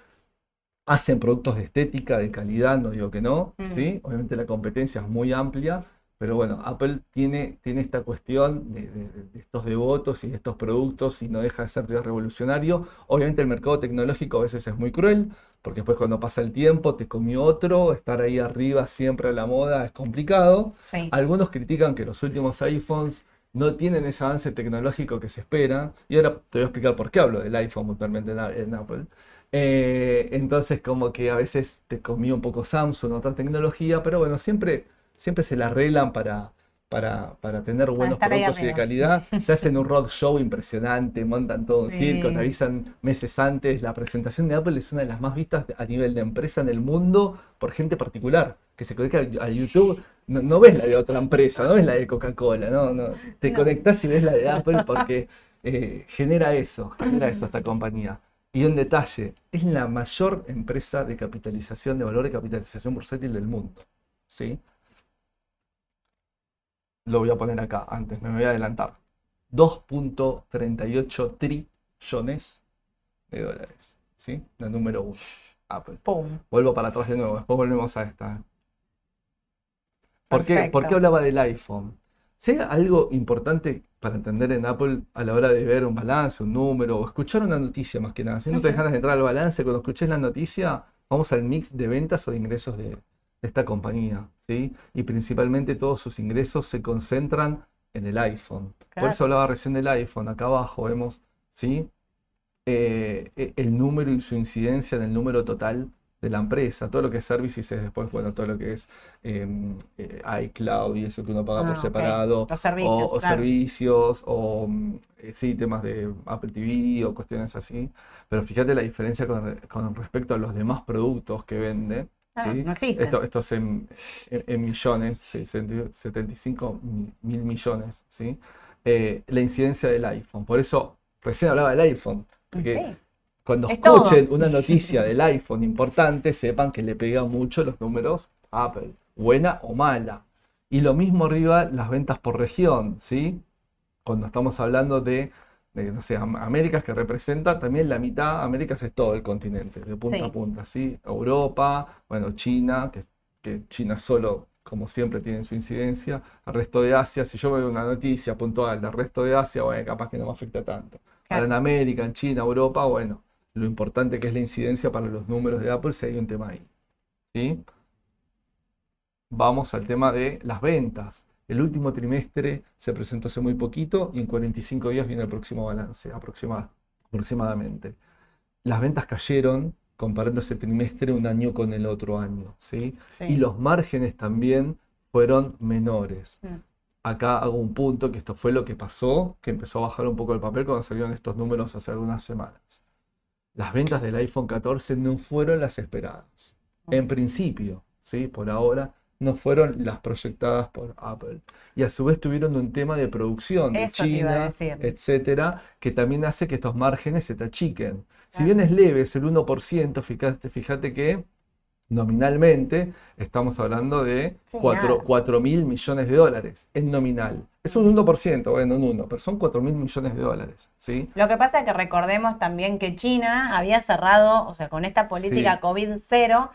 Speaker 2: Hacen productos de estética, de calidad, no digo que no, ¿sí? Obviamente la competencia es muy amplia, Pero bueno, Apple tiene, tiene esta cuestión de, estos devotos y de estos productos y no deja de ser revolucionario. Obviamente el mercado tecnológico a veces es muy cruel, porque después cuando pasa el tiempo te comió otro, estar ahí arriba siempre a la moda es complicado. Algunos critican que los últimos iPhones no tienen ese avance tecnológico que se espera. Y ahora te voy a explicar por qué hablo del iPhone puntualmente en, Apple. Eh, entonces como que a veces te comió un poco Samsung, otra tecnología, pero bueno, siempre, siempre se la arreglan para, para, para tener buenos productos y de calidad. Se hacen un road show impresionante, montan todo un circo, te avisan meses antes. La presentación de Apple es una de las más vistas a nivel de empresa en el mundo por gente particular que se conecta a YouTube. No, ves la de otra empresa, no ves la de Coca-Cola, no, no. Te conectas y ves la de Apple porque eh, genera eso, genera eso esta compañía. Y un detalle, es la mayor empresa de capitalización, de valor de capitalización bursátil del mundo. ¿sí? Lo voy a poner acá antes, me voy a adelantar. 2.38 trillones de dólares. ¿Sí? La número 1. Apple. Vuelvo para atrás de nuevo, después volvemos a esta. ¿Por qué, ¿Por qué, hablaba del iPhone? Si hay algo importante para entender en Apple a la hora de ver un balance, un número, o escuchar una noticia más que nada. Si no te dejas de entrar al balance, cuando escuches la noticia, vamos al mix de ventas o de ingresos de, de esta compañía, ¿sí? Y principalmente todos sus ingresos se concentran en el iPhone. Por eso hablaba recién del iPhone. Acá abajo vemos, ¿sí? Eh, e, el número y su incidencia en el número total de la empresa. Todo lo que es services es después, bueno, todo lo que es em, eh, iCloud y eso que uno paga por ah, separado.
Speaker 1: Servicios.
Speaker 2: O, servicios, o mm, eh, sí, temas de Apple TV o cuestiones así. Pero fíjate la diferencia con, con respecto a los demás productos que vende.
Speaker 1: Ah, no existe.
Speaker 2: Esto, es en, millones, 75 mil millones, ¿sí? Eh, la incidencia del iPhone. Por eso recién hablaba del iPhone. Porque cuando escuchen una noticia del iPhone importante, sepan que le pega mucho los números a Apple, buena o mala. Y lo mismo arriba las ventas por región, ¿sí? Cuando estamos hablando de no sé, Américas que representa también la mitad, Américas es todo el continente, de punta a punta, ¿sí? Europa, bueno, China, que, que, China solo, como siempre, tiene su incidencia, el resto de Asia, si yo veo una noticia puntual del resto de Asia, bueno, capaz que no me afecta tanto. Ahora en América, en China, Europa, bueno, lo importante que es la incidencia para los números de Apple, si hay un tema ahí, ¿sí? Vamos al tema de las ventas. El último trimestre se presentó hace muy poquito y en 45 días viene el próximo balance, aproximadamente. Las ventas cayeron comparando ese trimestre un año con el otro año, ¿sí? Y los márgenes también fueron menores. Mm. Acá hago un punto, que esto fue lo que pasó, que empezó a bajar un poco el papel cuando salieron estos números hace algunas semanas. Las ventas del iPhone 14 no fueron las esperadas. En principio, ¿sí? Por ahora, no fueron las proyectadas por Apple. Y a su vez tuvieron un tema de producción de China, etcétera, que también hace que estos márgenes se te achiquen. Si bien es leve, es el 1%, fíjate, fíjate que nominalmente estamos hablando de 4, mil millones de dólares en nominal. Es un 1%, bueno, un 1, pero son 4 mil millones de dólares. ¿sí?
Speaker 1: Lo que pasa es que recordemos también que China había cerrado, o sea, con esta política COVID-0,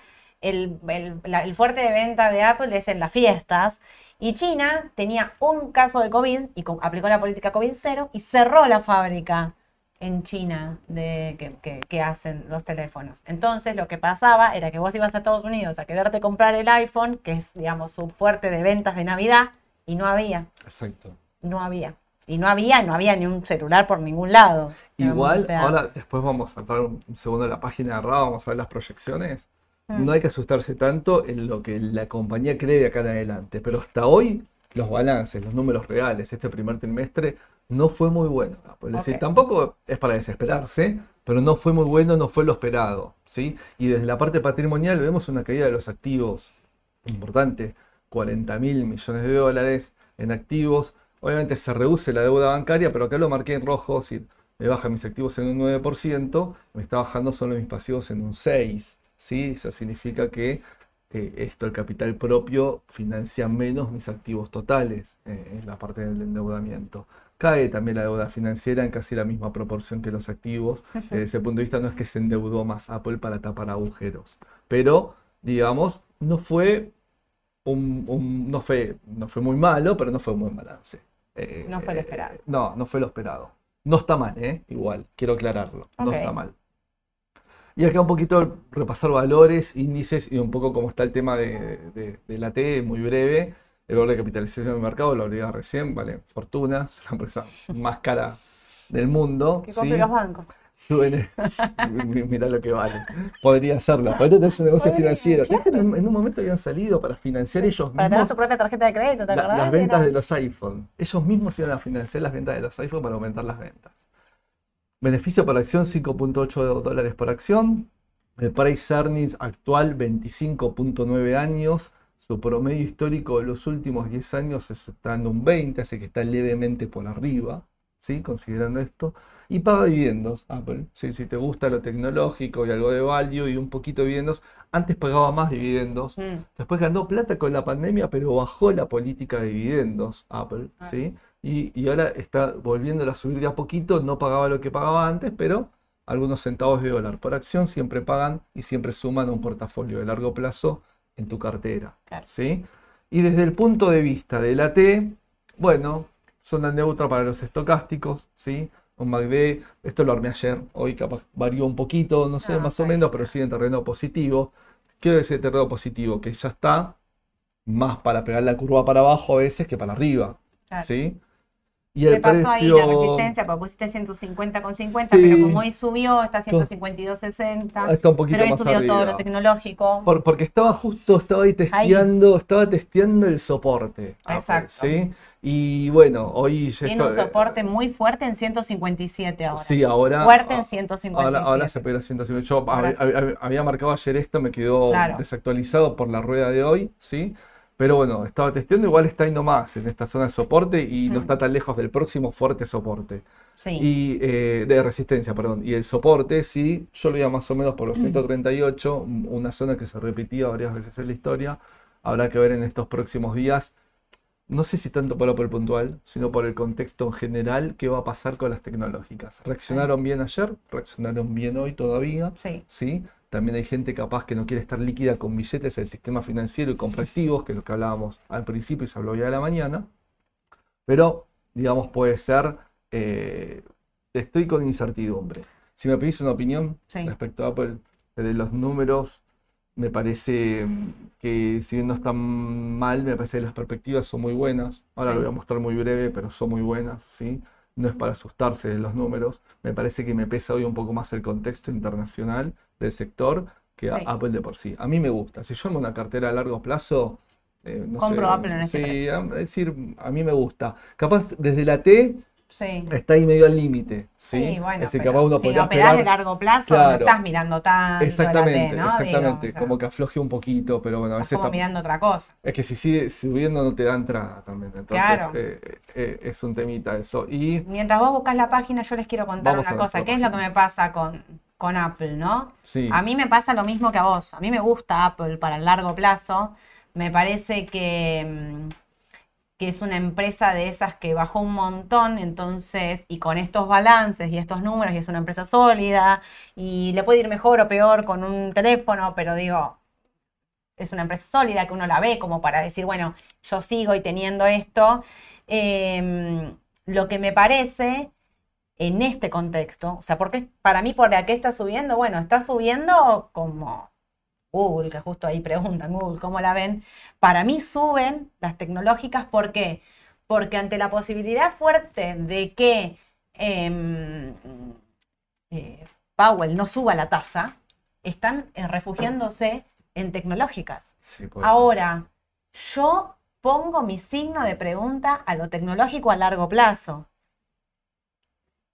Speaker 1: el, fuerte de venta de Apple es en las fiestas. Y China tenía un caso de COVID y aplicó la política COVID cero y cerró la fábrica en China de, que, hacen los teléfonos. Entonces lo que pasaba era que vos ibas a Estados Unidos a quererte comprar el iPhone, que es, digamos, su fuerte de ventas de Navidad, y no había.
Speaker 2: Exacto.
Speaker 1: No había. Y no había, no había ni un celular por ningún lado.
Speaker 2: Igual, ahora después vamos a entrar un segundo en la página de arriba, vamos a ver las proyecciones. No hay que asustarse tanto en lo que la compañía cree de acá en adelante, pero hasta hoy los balances, los números reales, este primer trimestre no fue muy bueno. Es decir, tampoco es para desesperarse, pero no fue muy bueno, no fue lo esperado. ¿sí? Y desde la parte patrimonial vemos una caída de los activos importante, 40 mil millones de dólares en activos. Obviamente se reduce la deuda bancaria, pero acá lo marqué en rojo, si me baja mis activos en un 9%, me está bajando solo mis pasivos en un 6%. ¿Sí? Eso significa que eh, esto, el capital propio, financia menos mis activos totales eh, en la parte del endeudamiento. Cae también la deuda financiera en casi la misma proporción que los activos. Desde ese punto de vista no es que se endeudó más Apple para tapar agujeros, pero digamos, no fue un, no, fue, no fue muy malo, pero no fue un buen balance.
Speaker 1: Eh, no fue lo esperado.
Speaker 2: no, no fue lo esperado. No está mal, ¿eh? Igual, quiero aclararlo. No está mal. Y acá un poquito repasar valores, índices y un poco cómo está el tema de, la T, muy breve. El valor de capitalización del mercado, lo hablé recién, vale, fortuna, es la empresa más cara del mundo.
Speaker 1: Que compre los bancos.
Speaker 2: Suene. Mira lo que vale. Podría hacerlo. Podría tener un negocio financiero. En, un momento habían salido para financiar ellos
Speaker 1: mismos. Para tener su propia tarjeta de crédito, ¿te
Speaker 2: Las ventas de los iPhone. Ellos mismos iban a financiar las ventas de los iPhone para aumentar las ventas. Beneficio por acción 5.8 dólares por acción. El price earnings actual 25.9 años. Su promedio histórico de los últimos 10 años está en un 20, así que está levemente por arriba, ¿sí? considerando esto. Y paga dividendos, Apple. Si te gusta lo tecnológico y algo de value y un poquito de dividendos, antes pagaba más dividendos. Mm. Después ganó plata con la pandemia, pero bajó la política de dividendos, Apple. Ah. Y, ahora está volviendo a subir de a poquito, no pagaba lo que pagaba antes, pero algunos centavos de dólar por acción siempre pagan y siempre suman un portafolio de largo plazo en tu cartera. ¿sí? Y desde el punto de vista de la T, bueno, zona neutra para los estocásticos, ¿sí? Un MACD, esto lo armé ayer, hoy capaz varió un poquito, no sé, ah, más o menos, pero sigue en terreno positivo. ¿Qué es el terreno positivo? Que ya está más para pegar la curva para abajo a veces que para arriba. ¿sí?
Speaker 1: Y el pasó ahí la resistencia? Porque pusiste 150 con 50, pero como hoy subió, está 152.60. Está un poquito pero hoy subió todo lo tecnológico.
Speaker 2: porque estaba justo, estaba ahí testeando, estaba testeando el soporte. Exacto. ¿sí? Y bueno, hoy
Speaker 1: ya Tiene un soporte muy fuerte en 157 ahora.
Speaker 2: Sí, ahora.
Speaker 1: Fuerte en 157.
Speaker 2: Ahora, ahora se pega a 157. Yo había, marcado ayer esto, me quedó desactualizado por la rueda de hoy, ¿sí? Pero bueno, estaba testeando, igual está yendo más en esta zona de soporte y no está tan lejos del próximo fuerte soporte. Sí. Y eh, de resistencia, perdón. Y el soporte, sí, yo lo iba más o menos por los 138, mm. una zona que se repetía varias veces en la historia. Habrá que ver en estos próximos días, no sé si tanto por el puntual, sino por el contexto en general, qué va a pasar con las tecnológicas. Reaccionaron bien ayer, reaccionaron bien hoy todavía. Sí. ¿sí? También hay gente capaz que no quiere estar líquida con billetes del sistema financiero y compra activos, que es lo que hablábamos al principio y se habló ya de la mañana. Pero, digamos, puede ser, eh, estoy con incertidumbre. Si me pedís una opinión respecto a Apple, de los números, me parece que si bien no están mal, me parece que las perspectivas son muy buenas. Ahora lo voy a mostrar muy breve, pero son muy buenas, ¿sí? no es para asustarse de los números. Me parece que me pesa hoy un poco más el contexto internacional del sector que Apple de por sí. A mí me gusta. Si yo amo una cartera a largo plazo,
Speaker 1: eh, Compro Apple en ese
Speaker 2: Sí, es decir, a mí me gusta. Capaz desde la T Está ahí medio al límite. Sí,
Speaker 1: bueno. si no operás de largo plazo, no estás mirando tanto.
Speaker 2: Exactamente, exactamente. como que afloje un poquito, pero bueno, a
Speaker 1: veces. Estás mirando otra cosa.
Speaker 2: Es que si sigue subiendo no te da entrada también. Entonces, eh, eh, es un temita eso. Y.
Speaker 1: Mientras vos buscas la página, yo les quiero contar una cosa. ¿Qué es lo que me pasa con, con Apple, no? Sí. A mí me pasa lo mismo que a vos. A mí me gusta Apple para el largo plazo. Me parece que mm, que es una empresa de esas que bajó un montón, entonces, y con estos balances y estos números, y es una empresa sólida, y le puede ir mejor o peor con un teléfono, pero digo, es una empresa sólida que uno la ve como para decir, bueno, yo sigo y teniendo esto. Em, lo que me parece en este contexto, o sea, porque para mí, ¿por qué está subiendo? Bueno, está subiendo como Google, que justo ahí preguntan, Google, ¿cómo la ven? Para mí suben las tecnológicas, ¿por qué? Porque ante la posibilidad fuerte de que em, eh, Powell no suba la tasa, están eh, refugiándose en tecnológicas. Ahora, yo pongo mi signo de pregunta a lo tecnológico a largo plazo.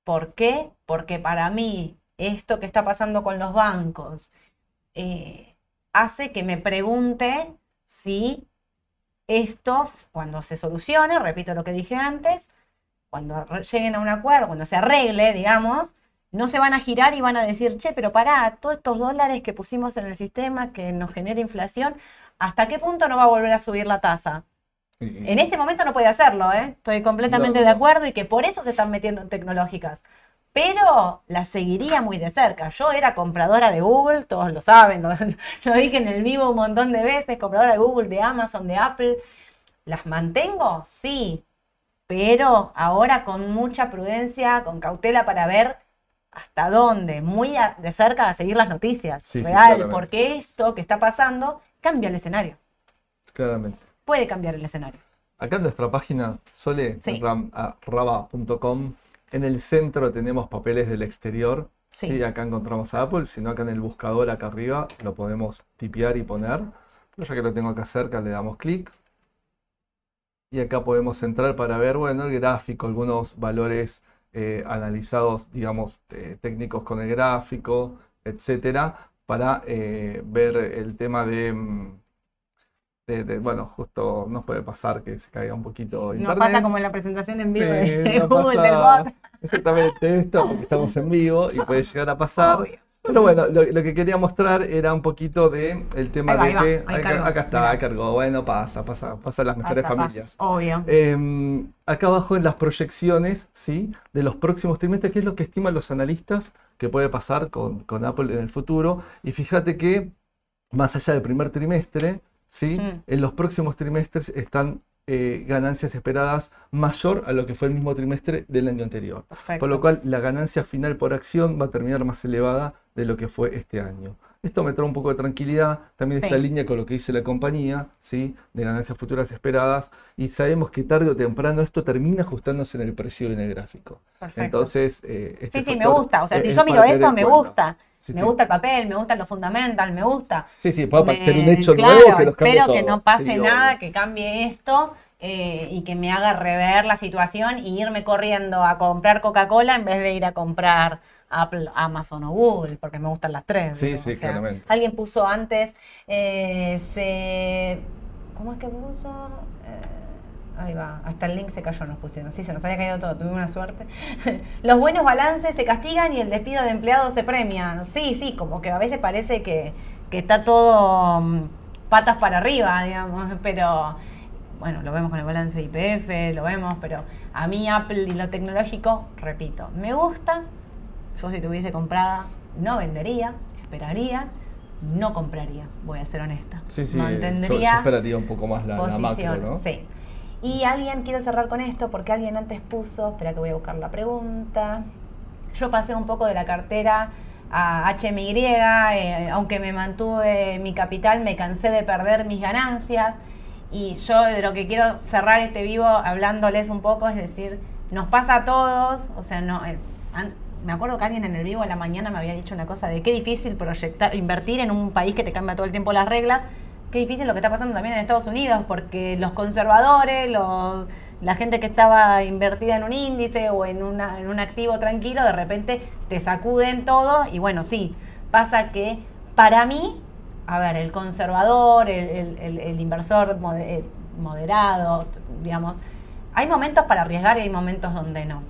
Speaker 1: ¿Por qué? Porque para mí esto que está pasando con los bancos, eh, hace que me pregunte si esto, cuando se solucione, repito lo que dije antes, cuando lleguen a un acuerdo, cuando se arregle, digamos, no se van a girar y van a decir, che, pero pará, todos estos dólares que pusimos en el sistema que nos genera inflación, ¿hasta qué punto no va a volver a subir la tasa? En este momento no puede hacerlo, ¿eh? estoy completamente de acuerdo y que por eso se están metiendo en tecnológicas. pero la seguiría muy de cerca. Yo era compradora de Google, todos lo saben, lo, dije en el vivo un montón de veces, compradora de Google, de Amazon, de Apple. ¿Las mantengo? Sí, pero ahora con mucha prudencia, con cautela para ver hasta dónde, muy de cerca a seguir las noticias. real, porque esto que está pasando cambia el escenario.
Speaker 2: Claramente.
Speaker 1: Puede cambiar el escenario.
Speaker 2: Acá en nuestra página sole.raba.com, en el centro tenemos papeles del exterior. Sí. Acá encontramos a Apple, sino acá en el buscador acá arriba lo podemos tipear y poner. Pero ya que lo tengo acá cerca le damos clic. Y acá podemos entrar para ver, bueno, el gráfico, algunos valores eh, analizados, digamos, técnicos con el gráfico, etcétera, para eh, ver el tema mm, de, bueno, justo nos puede pasar que se caiga un poquito
Speaker 1: internet. No pasa como en la presentación en vivo de Google del bot.
Speaker 2: Exactamente esto, porque estamos en vivo y puede llegar a pasar. Pero bueno, lo, que quería mostrar era un poquito de el tema de que acá, está, cargó, bueno, pasa, pasa, pasa las mejores familias.
Speaker 1: obvio.
Speaker 2: Em, acá abajo en las proyecciones, ¿sí? De los próximos trimestres, ¿qué es lo que estiman los analistas que puede pasar con, Apple en el futuro? Y fíjate que más allá del primer trimestre, ¿sí? Mm. En los próximos trimestres están eh, ganancias esperadas mayor a lo que fue el mismo trimestre del año anterior. Por lo cual la ganancia final por acción va a terminar más elevada de lo que fue este año. Esto me trae un poco de tranquilidad, también está en línea con lo que dice la compañía, ¿sí? de ganancias futuras esperadas, y sabemos que tarde o temprano esto termina ajustándose en el precio y en el gráfico. Entonces,
Speaker 1: eh, este sí, sí, me gusta, o sea, si yo miro esto, me gusta. Me gusta el papel, me gusta lo fundamental, me gusta.
Speaker 2: Sí, sí, puede ser un hecho nuevo que
Speaker 1: Espero que no pase nada, que cambie esto eh, y que me haga rever la situación y irme corriendo a comprar Coca-Cola en vez de ir a comprar Apple, Amazon o Google, porque me gustan las tres.
Speaker 2: Sí, sí, claramente.
Speaker 1: Alguien puso antes, eh, se... ¿Cómo es que puso? Eh, ahí va, hasta el link se cayó, nos pusieron. Sí, se nos había caído todo, tuvimos una suerte. Los buenos balances se castigan y el despido de empleados se premia. Sí, sí, como que a veces parece que, que está todo mm, patas para arriba, digamos, pero bueno, lo vemos con el balance de IPF, lo vemos, pero a mí Apple y lo tecnológico, repito, me gusta. Yo si tuviese comprada, no vendería, esperaría, no compraría, voy a ser honesta.
Speaker 2: Sí, sí, Mantendría yo, esperaría un poco más la, posición, ¿no?
Speaker 1: Sí. Y alguien, quiero cerrar con esto, porque alguien antes puso, espera que voy a buscar la pregunta. Yo pasé un poco de la cartera a HMY, eh, aunque me mantuve mi capital, me cansé de perder mis ganancias. Y yo de lo que quiero cerrar este vivo hablándoles un poco es decir, nos pasa a todos, o sea, no... Eh, me acuerdo que alguien en el vivo a la mañana me había dicho una cosa de qué difícil proyectar, invertir en un país que te cambia todo el tiempo las reglas, qué difícil lo que está pasando también en Estados Unidos, porque los conservadores, los, la gente que estaba invertida en un índice o en, una, en un activo tranquilo, de repente te sacuden todo y bueno, sí, pasa que para mí a ver, el conservador, el, inversor eh, moderado, digamos, hay momentos para arriesgar y hay momentos donde no.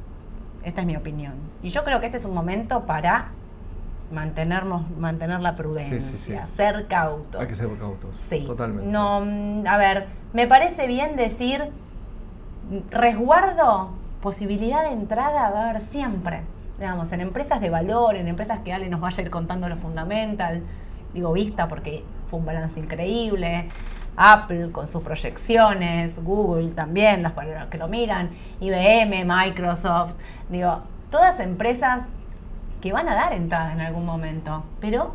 Speaker 1: Esta es mi opinión. Y yo creo que este es un momento para mantenernos, mantener la prudencia, ser cautos.
Speaker 2: Hay que ser cautos. Sí. Totalmente.
Speaker 1: No, mm, a ver, me parece bien decir resguardo, posibilidad de entrada va a haber siempre. Digamos, en empresas de valor, en empresas que Ale nos vaya a ir contando lo fundamental digo vista porque fue un balance increíble, Apple con sus proyecciones, Google también, las que lo miran, IBM, Microsoft, digo, todas empresas que van a dar entrada en algún momento, pero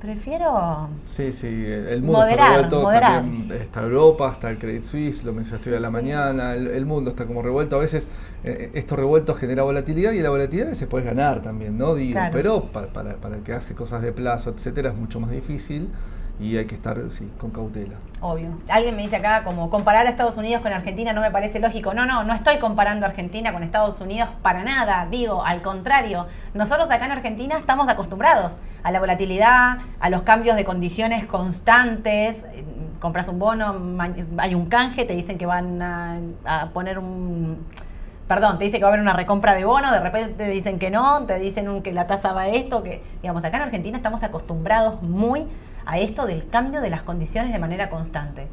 Speaker 1: prefiero
Speaker 2: sí, sí, el mundo está revuelto, también está Europa, está el Credit Suisse, lo mencionaste hoy a la mañana, el, mundo está como revuelto, a veces eh, esto revuelto genera volatilidad y la volatilidad se puede ganar también, ¿no? Digo, pero para, para, para el que hace cosas de plazo, etcétera, es mucho más difícil y hay que estar sí, con cautela.
Speaker 1: Obvio. Alguien me dice acá como comparar a Estados Unidos con Argentina no me parece lógico. No, no, no estoy comparando Argentina con Estados Unidos para nada. Digo, al contrario, nosotros acá en Argentina estamos acostumbrados a la volatilidad, a los cambios de condiciones constantes. Compras un bono, hay un canje, te dicen que van a, poner un perdón, te dice que va a haber una recompra de bono, de repente te dicen que no, te dicen que la tasa va a esto, que digamos, acá en Argentina estamos acostumbrados muy a esto del cambio de las condiciones de manera constante.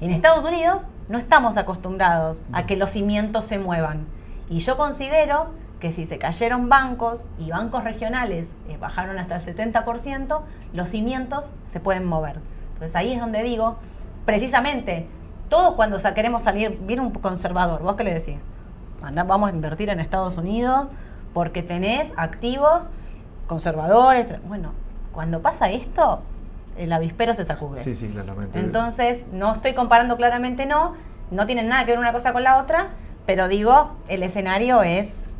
Speaker 1: En Estados Unidos no estamos acostumbrados a que los cimientos se muevan. Y yo considero que si se cayeron bancos y bancos regionales eh, bajaron hasta el 70%, los cimientos se pueden mover. Entonces ahí es donde digo, precisamente, todos cuando queremos salir, viene un conservador, ¿vos qué le decís? vamos a invertir en Estados Unidos porque tenés activos conservadores. Bueno, cuando pasa esto, el avispero se sacude.
Speaker 2: Sí, sí, claramente.
Speaker 1: Entonces, no estoy comparando claramente, no, no tienen nada que ver una cosa con la otra, pero digo, el escenario es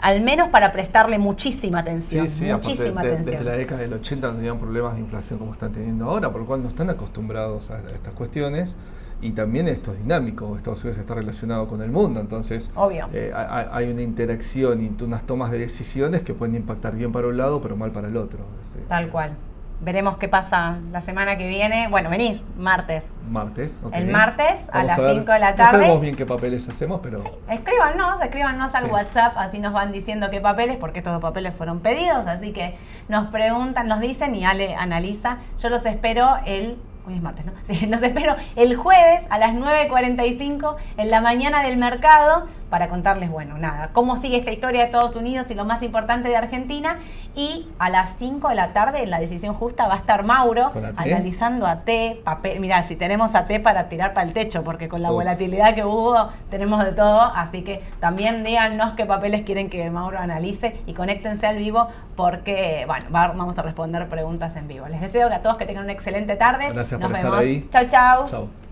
Speaker 1: al menos para prestarle muchísima atención.
Speaker 2: Sí, sí,
Speaker 1: muchísima atención.
Speaker 2: Desde la década del 80 no tenían problemas de inflación como están teniendo ahora, por lo cual no están acostumbrados a estas cuestiones. Y también esto es dinámico, Estados Unidos está relacionado con el mundo, entonces eh, hay una interacción y unas tomas de decisiones que pueden impactar bien para un lado, pero mal para el otro.
Speaker 1: Tal cual. Veremos qué pasa la semana que viene. Bueno, venís martes.
Speaker 2: Martes,
Speaker 1: ok. El martes a las 5 de la tarde. No
Speaker 2: sabemos bien qué papeles hacemos, pero. Sí,
Speaker 1: escríbanos, escríbanos al WhatsApp, así nos van diciendo qué papeles, porque estos papeles fueron pedidos, así que nos preguntan, nos dicen y Ale analiza. Yo los espero el Hoy es martes, ¿no? Sí, nos espero el jueves a las 9.45 en la mañana del mercado para contarles, bueno, nada, cómo sigue esta historia de Estados Unidos y lo más importante de Argentina. Y a las 5 de la tarde, en la decisión justa, va a estar Mauro analizando a T, papel. Mira, si tenemos a T para tirar para el techo, porque con la volatilidad que hubo, tenemos de todo. Así que también díganos qué papeles quieren que Mauro analice y conéctense al vivo, porque, bueno, vamos a responder preguntas en vivo. Les deseo que a todos que tengan una excelente tarde.
Speaker 2: Gracias Nos por vemos. estar ahí.
Speaker 1: Chau, chau. Chau.